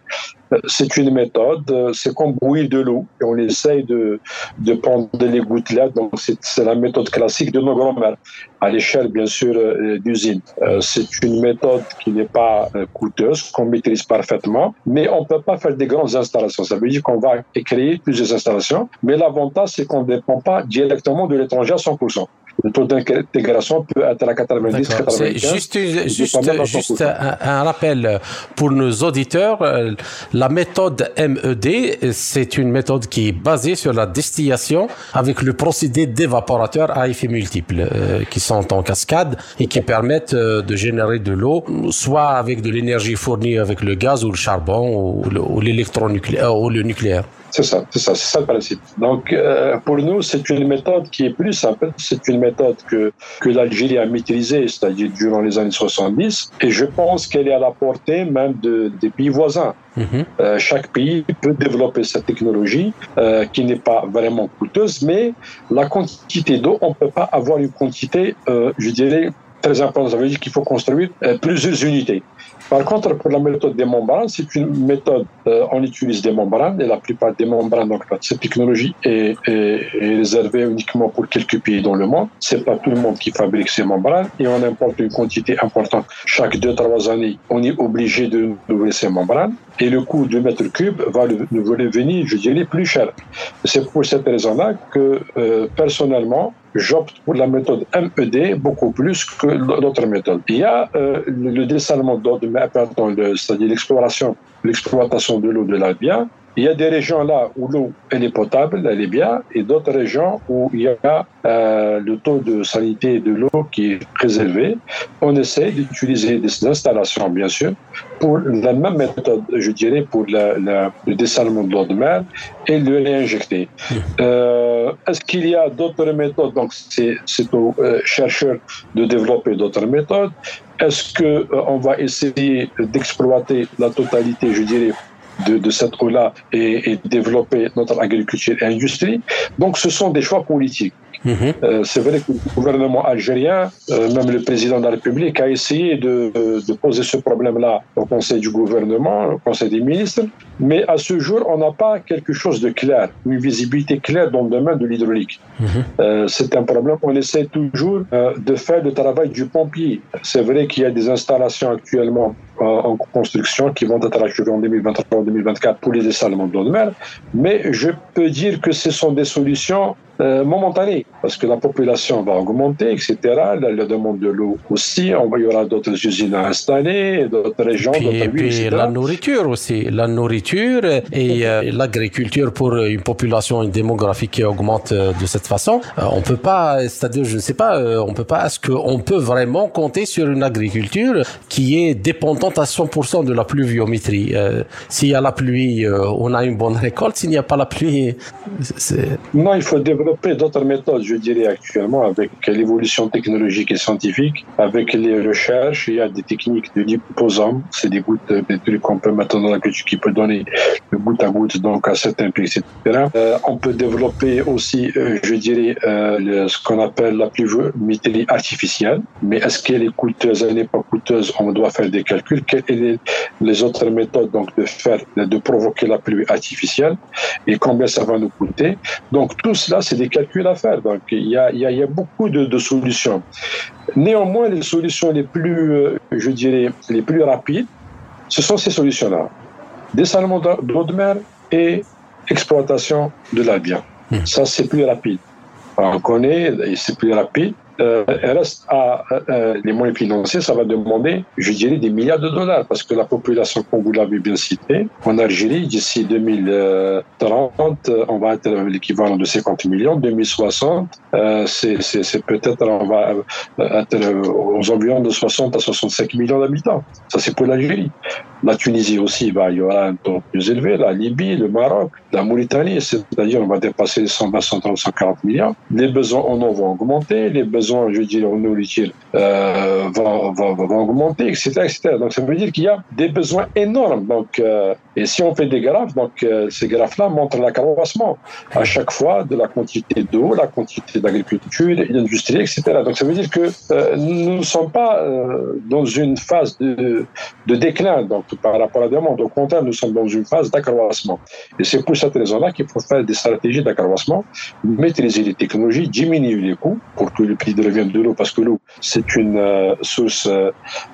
c'est une méthode, c'est comme bouillir de l'eau et on essaye de, de prendre les gouttelettes. Donc c'est la méthode classique de nos grands-mères à l'échelle, bien sûr, euh, d'usine. Euh, c'est une méthode qui n'est pas euh, coûteuse, qu'on maîtrise parfaitement, mais on ne peut pas faire des grandes installations. Ça veut dire qu'on va créer plusieurs installations, mais l'avantage, c'est qu'on dépend pas directement de l'étranger à 100% le taux d'intégration peut être à 90, 95. Juste, juste, juste un, un, rappel pour nos auditeurs. La méthode MED, c'est une méthode qui est basée sur la distillation avec le procédé d'évaporateur à effet multiple, euh, qui sont en cascade et qui permettent euh, de générer de l'eau, soit avec de l'énergie fournie avec le gaz ou le charbon ou l'électronucléaire ou le nucléaire. C'est ça, c'est ça, c'est ça le principe. Donc, euh, pour nous, c'est une méthode qui est plus simple. C'est une méthode que, que l'Algérie a maîtrisée, c'est-à-dire durant les années 70. Et je pense qu'elle est à la portée même de, des pays voisins. Mhm. Euh, chaque pays peut développer cette technologie euh, qui n'est pas vraiment coûteuse, mais la quantité d'eau, on ne peut pas avoir une quantité, je dirais, très importante. Ça veut dire qu'il faut construire plusieurs unités. Par contre, pour la méthode des membranes, c'est une méthode, euh, on utilise des membranes et la plupart des membranes, donc cette technologie est, réservée uniquement pour quelques pays dans le monde. C'est pas tout le monde qui fabrique ces membranes et on importe une quantité importante. Chaque deux, trois années, on est obligé de nouvelles ces membranes et le coût du mètre cube va nous venir, je dirais, plus cher. C'est pour cette raison-là que, euh, personnellement, j'opte pour la méthode MED beaucoup plus que d'autres méthodes. Il y a euh, le dessalement d'eau, c'est-à-dire l'exploration, l'exploitation de l'eau de la bière, il y a des régions là où l'eau elle est potable, elle est bien, et d'autres régions où il y a euh, le taux de sanité de l'eau qui est très élevé. On essaie d'utiliser des installations, bien sûr, pour la même méthode, je dirais, pour le dessalement de l'eau de mer et le réinjecter. Euh, Est-ce qu'il y a d'autres méthodes? Donc, c'est aux euh, chercheurs de développer d'autres méthodes. Est-ce qu'on euh, va essayer d'exploiter la totalité, je dirais, de, cette eau-là et, développer notre agriculture et industrie. Donc, ce sont des choix politiques. Euh, c'est vrai que le gouvernement algérien, euh, même le président de la République, a essayé de, de poser ce problème-là au Conseil du gouvernement, au Conseil des ministres, mais à ce jour, on n'a pas quelque chose de clair, une visibilité claire dans le domaine de l'hydraulique. Mhm. Euh, c'est un problème. On essaie toujours de faire le travail du pompier. C'est vrai qu'il y a des installations actuellement en construction qui vont être achevées en 2023 en 2024 pour les dessalements de l'eau de mer, mais je peux dire que ce sont des solutions euh, momentanées, parce que la population va augmenter, etc. La, la demande de l'eau aussi, il y aura d'autres usines à installer, d'autres régions, d'autres puis la nourriture aussi, la nourriture et euh, l'agriculture pour une population, une démographie qui augmente euh, de cette façon. on peut pas, c'est-à-dire, je ne sais pas, on peut pas, est-ce qu'on peut vraiment compter sur une agriculture qui est dépendante à 100% de la pluviométrie? S'il y a la pluie, on a une bonne récolte. S'il n'y a pas la pluie, c'est... Non, il faut développer d'autres méthodes, je dirais actuellement, avec l'évolution technologique et scientifique, avec les recherches. Il y a des techniques de liposome, c'est des gouttes, des trucs qu'on peut mettre dans la culture qui peut donner de goutte à goutte, donc à certains prix, etc. Euh, on peut développer aussi, euh, je dirais, euh, ce qu'on appelle la pluviométrie artificielle. Mais est-ce qu'elle est coûteuse, elle n'est pas coûteuse? On doit faire des calculs. Quelles sont les autres méthodes donc de faire, de provoquer la pluie artificielle? Et combien ça va nous coûter? Donc tout cela, c'est des calculs à faire. Donc, il y a, il y a, beaucoup de, solutions. Néanmoins, les solutions les plus, euh, je dirais, les plus rapides, ce sont ces solutions-là. Dessalement d'eau de mer et exploitation de l'albien. Hmm. Ça, c'est plus rapide. On connaît, et c'est plus rapide. Euh, reste à euh, les moyens financiers, ça va demander, je dirais, des milliards de dollars, parce que la population, comme vous l'avez bien cité, en Algérie, d'ici 2030, on va être l'équivalent de 50 millions. 2060, c'est peut-être, on va être aux environs de 60 à 65 millions d'habitants. Ça, c'est pour l'Algérie. La Tunisie aussi, bah, il y aura un taux plus élevé, la Libye, le Maroc, la Mauritanie, c'est-à-dire on va dépasser les 120, 130, 140 milliards. Les besoins en eau augmenter, les besoins, je veux dire, nourriture euh, vont, augmenter, etc., etc. Donc ça veut dire qu'il y a des besoins énormes. Donc, euh, et si on fait des graphes, donc euh, ces graphes-là montrent l'accroissement à chaque fois de la quantité d'eau, la quantité d'agriculture, d'industrie, etc. Donc ça veut dire que euh, nous ne sommes pas euh, dans une phase de, déclin. Donc par rapport à la demande. Au contraire, nous sommes dans une phase d'accroissement. Et c'est pour cette raison-là qu'il faut faire des stratégies d'accroissement, maîtriser les technologies, diminuer les coûts pour que le prix devienne de l'eau, parce que l'eau, c'est une source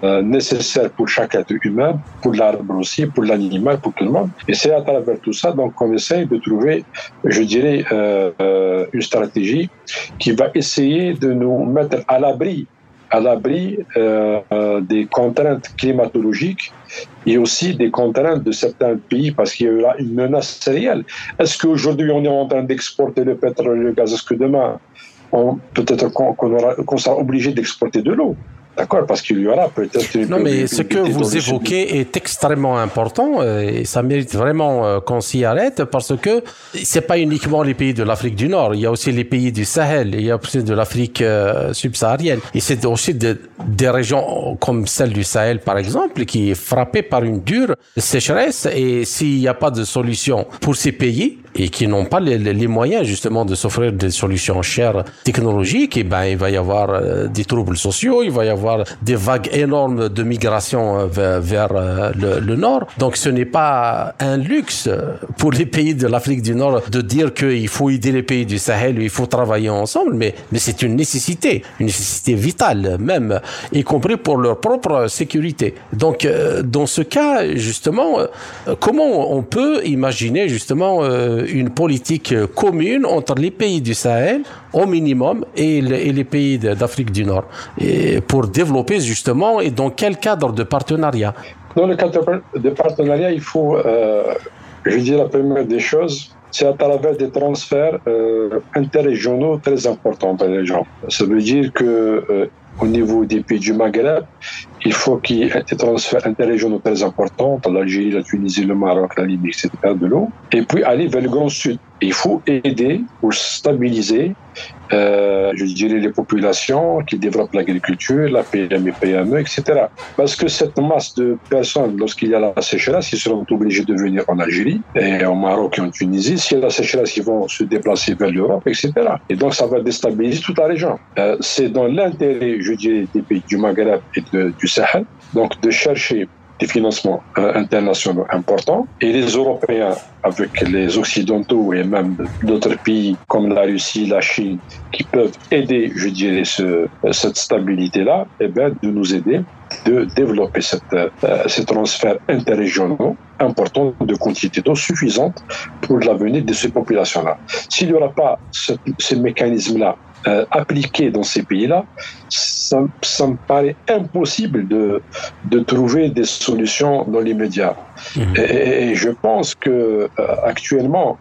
nécessaire pour chaque être humain, pour l'arbre aussi, pour l'animal, tout le monde. Et c'est à travers tout ça donc qu'on essaye de trouver, je dirais, une stratégie qui va essayer de nous mettre à l'abri à l'abri euh, des contraintes climatologiques et aussi des contraintes de certains pays parce qu'il y aura une menace réelle. Est-ce qu'aujourd'hui on est en train d'exporter le pétrole et le gaz? Est-ce que demain, peut-être qu'on sera obligé d'exporter de l'eau? D'accord, parce qu'il y aura peut-être Non, mais ce que vous évoquez est extrêmement important euh, et ça mérite vraiment euh, qu'on s'y arrête parce que c'est pas uniquement les pays de l'Afrique du Nord, il y a aussi les pays du Sahel, il y a aussi de l'Afrique euh, subsaharienne. Et c'est aussi des régions comme celle du Sahel par exemple qui est frappée par une dure sécheresse et s'il n'y a pas de solution pour ces pays, et qui n'ont pas les, moyens justement de s'offrir des solutions chères technologiques, et eh ben il va y avoir euh, des troubles sociaux, il va y avoir des vagues énormes de migration euh, vers, euh, le, le, nord. Donc ce n'est pas un luxe pour les pays de l'Afrique du Nord de dire qu'il faut aider les pays du Sahel, il faut travailler ensemble, mais, mais c'est une nécessité, une nécessité vitale même, y compris pour leur propre sécurité. Donc dans ce cas, justement, comment on peut imaginer justement une politique commune entre les pays du Sahel au minimum et, les pays d'Afrique du Nord pour développer justement et dans quel cadre de partenariat? Dans le cadre de partenariat, il faut, euh, je dis la première des choses, c'est à travers des transferts euh, interrégionaux très importants pour les gens. Ça veut dire que euh, au niveau des pays du Maghreb, il faut qu'il y ait des transferts interrégionaux très importants, l'Algérie, la Tunisie, le Maroc, la Libye, etc., de l'eau, et puis aller vers le Grand Sud. Il faut aider pour stabiliser, euh, je dirais, les populations qui développent l'agriculture, la PME, PME, etc. Parce que cette masse de personnes, lorsqu'il y a la sécheresse, ils seront obligés de venir en Algérie et au Maroc et en Tunisie. S'il y a la sécheresse, ils vont se déplacer vers l'Europe, etc. Et donc, ça va déstabiliser toute la région. Euh, C'est dans l'intérêt, je dirais, des pays du Maghreb et du Sahel, donc de chercher des financements euh, internationaux importants. Et les Européens, avec les Occidentaux et même d'autres pays comme la Russie, la Chine, qui peuvent aider, je dirais, ce, cette stabilité-là, eh bien, de nous aider de développer cette, euh, ces transferts interrégionaux importants de quantité d'eau suffisante pour l'avenir de ces populations-là. S'il n'y aura pas ce, ces mécanismes-là euh, dans ces pays-là, ça, ça, me paraît impossible de, de trouver des solutions dans l'immédiat. Mmh. Et, et, je pense que euh, actuellement,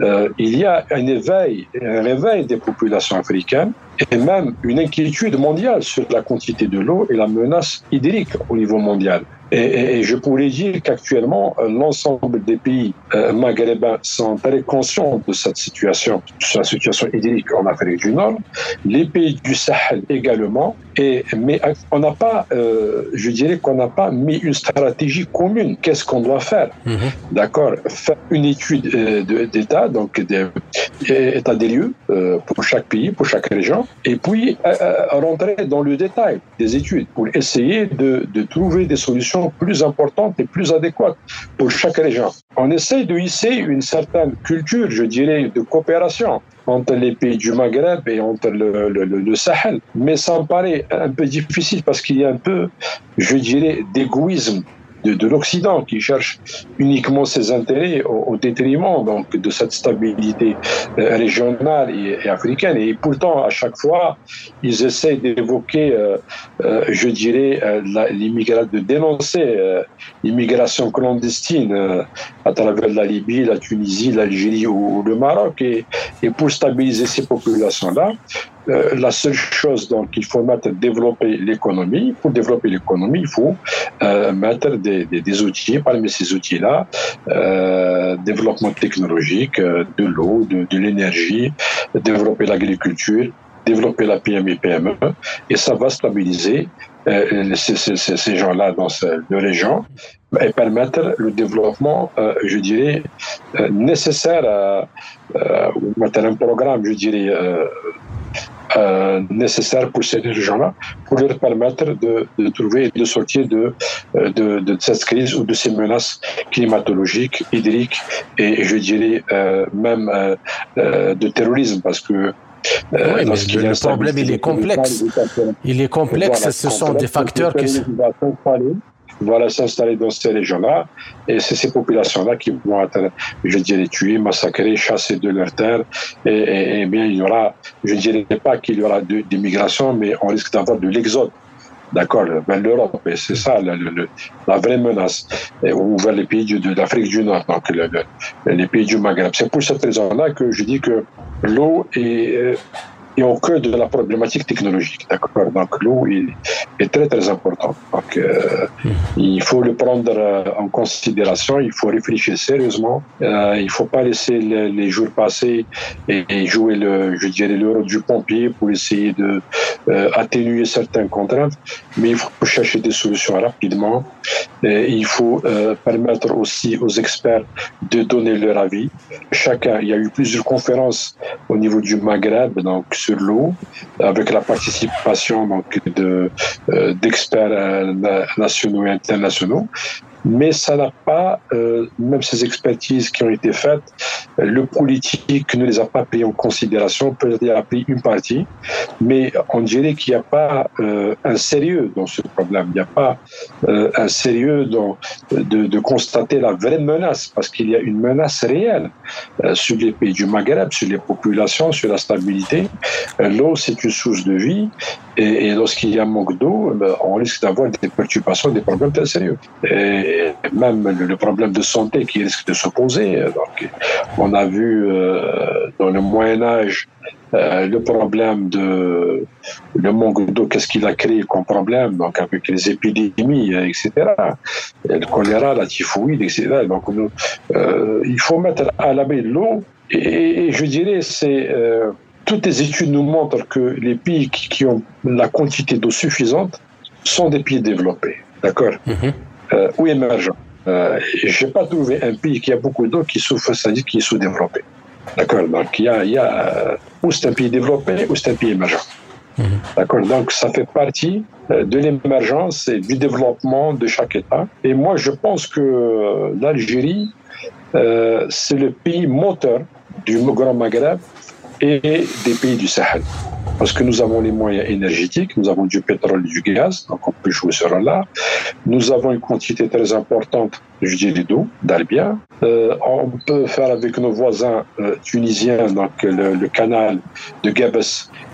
euh, il y a un éveil, un réveil des populations africaines et même une inquiétude mondiale sur la quantité de l'eau et la menace hydrique au niveau mondial. Et, et, je pourrais dire qu'actuellement, l'ensemble des pays euh, maghrébins sont très conscients de cette situation, de la situation hydrique en Afrique du Nord, les pays du Sahel également, et, mais on n'a pas, euh, je dirais qu'on n'a pas mis une stratégie commune. Qu'est-ce qu'on doit faire? -hmm. D'accord Faire une étude euh, d'État, donc des, état des lieux euh, pour chaque pays, pour chaque région, et puis rentrer dans le détail des études pour essayer de, trouver des solutions plus importantes et plus adéquates pour chaque région. On essaie de hisser une certaine culture, je dirais, de coopération entre les pays du Maghreb et entre le, le Sahel. Mais ça me paraît un peu difficile parce qu'il y a un peu, je dirais, d'égoïsme de, l'Occident qui cherche uniquement ses intérêts au, détriment donc de cette stabilité euh, régionale et, africaine. Et pourtant, à chaque fois, ils essayent d'évoquer, euh, euh, je dirais, l'immigration, de dénoncer l'immigration clandestine à travers la Libye, la Tunisie, l'Algérie ou, le Maroc. Et, et pour stabiliser ces populations-là, euh, la seule chose donc il faut mettre développer l'économie. Pour développer l'économie, il faut euh, mettre des, des, des, outils. Parmi ces outils-là, euh, développement technologique, de l'eau, de, l'énergie, développer l'agriculture, développer la PME PME, et ça va stabiliser ces, gens-là dans ces deux régions et permettre le développement, je dirais, nécessaire à, mettre un programme, je dirais, euh, nécessaires pour ces gens-là, pour leur permettre de, de trouver et de sortir de, euh, de, de, cette crise ou de ces menaces climatologiques, hydriques et je dirais euh, même euh, de terrorisme parce que euh, oui, mais le problème, il est complexe. Il est complexe, voilà, ce sont des facteurs qui voilà, s'installer dans ces régions-là. Et c'est ces populations-là qui vont être, je dirais, tuées, massacrées, chassées de leur terre. Et, bien, il y aura, je ne dirais pas qu'il y aura d'immigration, mais on risque d'avoir de l'exode d'accord, vers l'Europe. Et c'est ça la, vraie menace. Ou vers les pays de, l'Afrique du Nord, donc le, le, les pays du Maghreb. C'est pour cette raison-là que je dis que l'eau est et au cœur de la problématique technologique. D'accord Donc l'eau est, très très important. Donc euh, mmh. il faut le prendre euh, en considération, il faut réfléchir sérieusement. Euh, il ne faut pas laisser les, les jours passer et, et, jouer le, je dirais, le rôle du pompier pour essayer de euh, atténuer certaines contraintes, mais il faut chercher des solutions rapidement. Et il faut permettre aussi aux experts de donner leur avis. Chacun, il y a eu plusieurs conférences au niveau du Maghreb, donc sur l'eau, avec la participation de euh, d'experts euh, nationaux et internationaux mais ça n'a pas, euh, même ces expertises qui ont été faites, euh, le politique ne les a pas pris en considération, peut-être a pris une partie, mais on dirait qu'il n'y a pas euh, un sérieux dans ce problème, il n'y a pas un sérieux dans, de, constater la vraie menace, parce qu'il y a une menace réelle sur les pays du Maghreb, sur les populations, sur la stabilité. L'eau, c'est une source de vie, et, lorsqu'il y a manque d'eau, ben, on risque d'avoir des perturbations, des problèmes très sérieux. Même le problème de santé qui risque de se poser. Donc, on a vu euh, dans le Moyen Âge euh, le problème de le manque d'eau, qu'est-ce qu'il a créé comme problème, donc avec les épidémies, etc. Le choléra, la typhoïde, etc. Donc euh, il faut mettre à l'abri l'eau. Et, et, je dirais, c'est toutes les études nous montrent que les pays qui, ont la quantité d'eau suffisante sont des pays développés. D'accord? Mm -hmm euh, ou émergent. Euh, je n'ai pas trouvé un pays qui a beaucoup d'eau qui souffre, c'est-à-dire qui est sous-développé. D'accord? Donc, il y a, il y a euh, ou c'est un pays développé ou c'est un pays émergent. Mmh. D'accord? Donc, ça fait partie euh, de l'émergence et du développement de chaque État. Et moi, je pense que l'Algérie, euh, c'est le pays moteur du Grand Maghreb et des pays du Sahel parce que nous avons les moyens énergétiques, nous avons du pétrole et du gaz, donc on peut jouer ce rôle-là. Nous avons une quantité très importante, je dirais, d'eau, d'Albia. Euh, on peut faire avec nos voisins euh, tunisiens, donc le, le, canal de Gabes,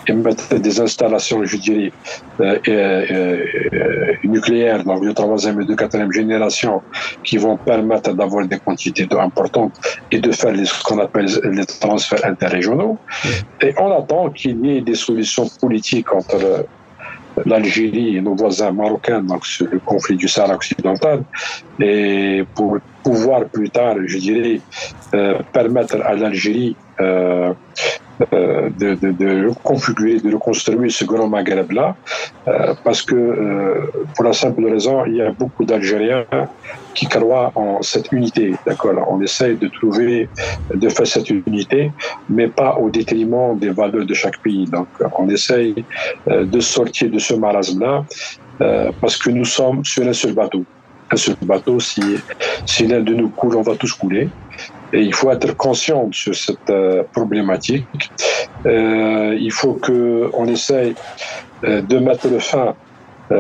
et mettre des installations, je dirais, euh, euh, nucléaires, donc de troisième et de quatrième génération, qui vont permettre d'avoir des quantités d'eau importantes et de faire les, ce qu'on appelle les transferts interrégionaux. Et on attend qu'il y ait des solutions politiques entre l'Algérie et nos voisins marocains donc sur le conflit du Sahara occidental. Et pour pouvoir plus tard, je dirais, euh, permettre à l'Algérie euh, euh, de, de, de, configurer, de reconstruire ce grand Maghreb-là, parce que pour la simple raison, il y a beaucoup d'Algériens qui croient en cette unité. D'accord On essaye de trouver, de faire cette unité, mais pas au détriment des valeurs de chaque pays. Donc, on essaye de sortir de ce marasme-là, parce que nous sommes sur un seul bateau. Un seul bateau, si, si l'un de nous coule, on va tous couler. Et il faut être conscient sur cette euh, problématique. Euh, il faut qu'on essaye euh, de mettre le fin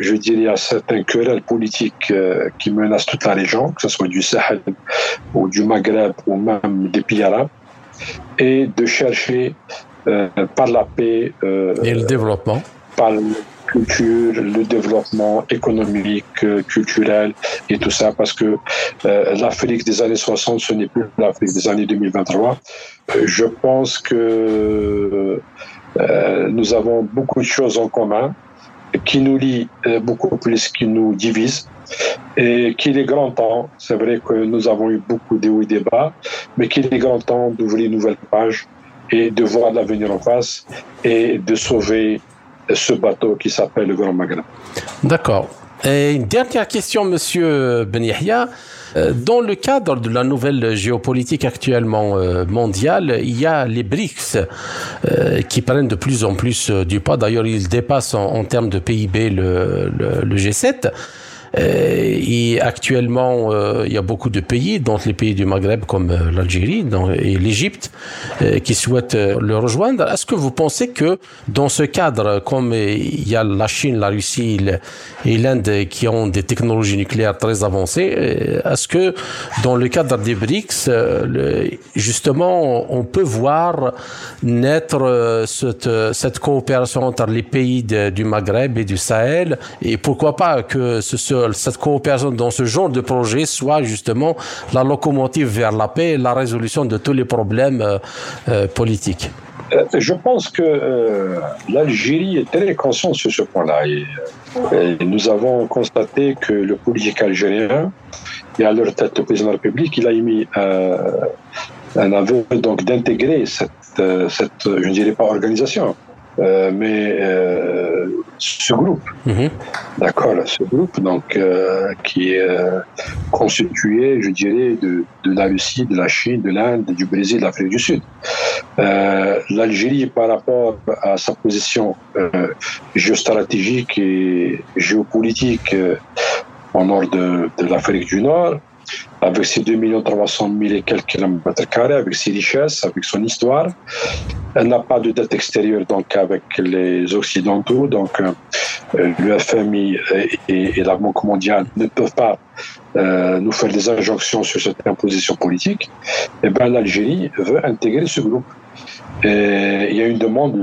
je dirais, il y a certains querelles politiques qui menacent toute la région, que ce soit du Sahel ou du Maghreb ou même des pays arabes, et de chercher par la paix et le développement, par culture, le développement économique, euh, culturel et tout ça, parce que euh, l'Afrique des années 60, ce n'est plus l'Afrique des années 2023. Euh, je pense que nous avons beaucoup de choses en commun qui nous lient beaucoup plus qu'ils nous divisent et qu'il est grand temps, c'est vrai que nous avons eu beaucoup de hauts et des bas, mais qu'il est grand temps d'ouvrir une nouvelle page et de voir l'avenir en face et de sauver ce bateau qui s'appelle le Grand Maghreb. D'accord. Et une dernière question, Monsieur Ben. Euh, dans le cadre de la nouvelle géopolitique actuellement euh, mondiale, il y a les BRICS euh, qui prennent de plus en plus du poids. D'ailleurs, ils dépassent en, termes de PIB le, le G7. Euh, et actuellement, euh, il y a beaucoup de pays, dont les pays du Maghreb comme euh, l'Algérie et l'Égypte, qui souhaitent le rejoindre. Est-ce que vous pensez que dans ce cadre, comme il y a la Chine, la Russie et l'Inde qui ont des technologies nucléaires très avancées, est-ce que dans le cadre des BRICS, justement, on peut voir naître cette, coopération entre les pays du Maghreb et du Sahel? Et pourquoi pas que ce, cette coopération dans ce genre de projet soit justement la locomotive vers la paix et la résolution de tous les problèmes euh, euh, politiques euh, je pense que l'Algérie est très consciente sur ce point-là. Et, nous avons constaté que le politique algérien, et à leur tête, le président de la République, il a émis un aveu d'intégrer cette, cette, je ne dirais pas organisation, euh, mais euh, ce groupe, mhm. d'accord, ce groupe donc euh, qui est constitué, je dirais, de, de, la Russie, de la Chine, de l'Inde, du Brésil, de l'Afrique du Sud. L'Algérie, par rapport à sa position géostratégique et géopolitique au nord de, de l'Afrique du Nord, avec ses 2 300 000 et quelques kilomètres carrés, avec ses richesses, avec son histoire. Elle n'a pas de dette extérieure donc avec les Occidentaux, donc euh, le FMI et, la Banque mondiale ne peuvent pas euh, nous faire des injonctions sur cette imposition politique. Et eh bien l'Algérie veut intégrer ce groupe. Et il y a une demande,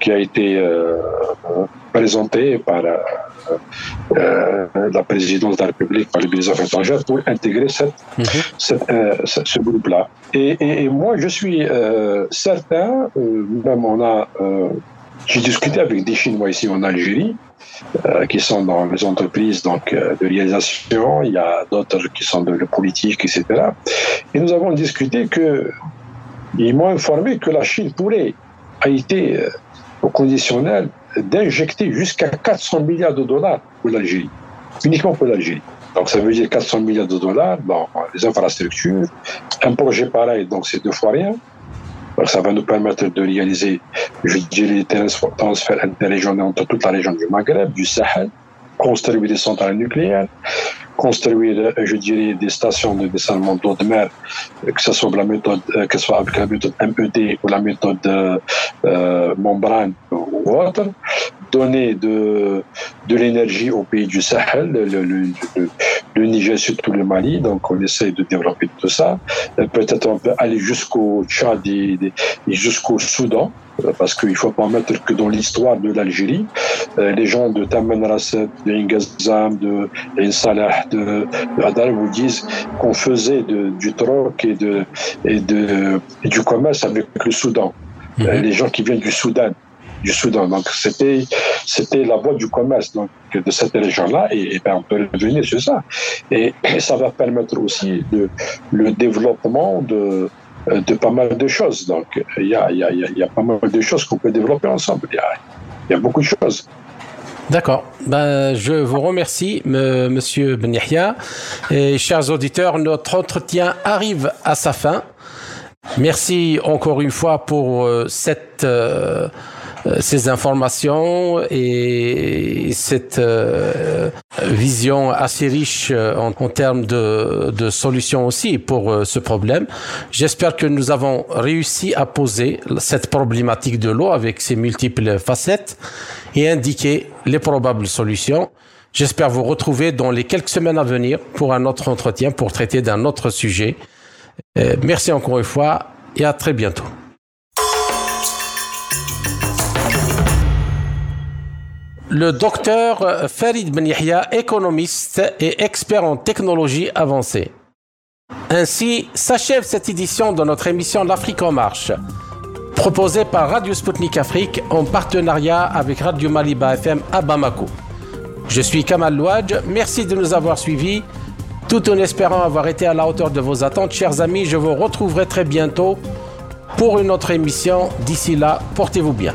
qui a été euh, présentée par euh, la présidence de la République par le ministre des Affaires étrangères pour intégrer cette, mhm. euh, ce groupe-là. Et, moi, je suis euh, certain, même on a, j'ai discuté avec des Chinois ici en Algérie, qui sont dans les entreprises donc, de réalisation, il y a d'autres qui sont de la politique, etc. Et nous avons discuté que, ils m'ont informé que la Chine pourrait, a été au conditionnel d'injecter jusqu'à 400 milliards de dollars pour l'Algérie, uniquement pour l'Algérie. Donc ça veut dire 400 milliards de dollars dans les infrastructures. Un projet pareil, donc c'est deux fois rien. Donc ça va nous permettre de réaliser, je dirais, les transferts interrégionaux entre toute la région du Maghreb, du Sahel, construire des centrales nucléaires, construire, je dirais, des stations de dessalement d'eau de mer, que ce soit, la méthode, que ce soit avec la méthode MED ou la méthode euh, membrane ou autre, donner de, de l'énergie au pays du Sahel, le, Niger, surtout le Mali, donc on essaye de développer tout ça. Peut-être on peut aller jusqu'au Tchad et jusqu'au Soudan parce qu'il ne faut pas mettre que dans l'histoire de l'Algérie, euh, les gens de Taman Rasset, de Ingazam, de Salah, de, de vous disent qu'on faisait du troc et, de, et, de, du commerce avec le Soudan. Mhm. Euh, les gens qui viennent du Soudan du Soudan. Donc c'était c'était la voie du commerce donc de cette région-là et, ben, on peut revenir sur ça. Et, et, ça va permettre aussi de, le développement de euh, de pas mal de choses. Donc, il y a, y, a, y a, pas mal de choses qu'on peut développer ensemble. Il y a, beaucoup de choses. D'accord. Ben, je vous remercie, Monsieur Ben Et chers auditeurs, notre entretien arrive à sa fin. Merci encore une fois pour euh, cette, euh, euh, ces informations et cette euh, vision assez riche euh, en, termes de, solutions aussi pour ce problème. J'espère que nous avons réussi à poser cette problématique de l'eau avec ses multiples facettes et indiquer les probables solutions. J'espère vous retrouver dans les quelques semaines à venir pour un autre entretien pour traiter d'un autre sujet. merci encore une fois et à très bientôt. Le docteur Farid Ben économiste et expert en technologie avancée. Ainsi s'achève cette édition de notre émission L'Afrique en marche, proposée par Radio Sputnik Afrique en partenariat avec Radio Maliba FM à Bamako. Je suis Kamal Louadj, merci de nous avoir suivis. Tout en espérant avoir été à la hauteur de vos attentes, chers amis, je vous retrouverai très bientôt pour une autre émission. D'ici là, portez-vous bien.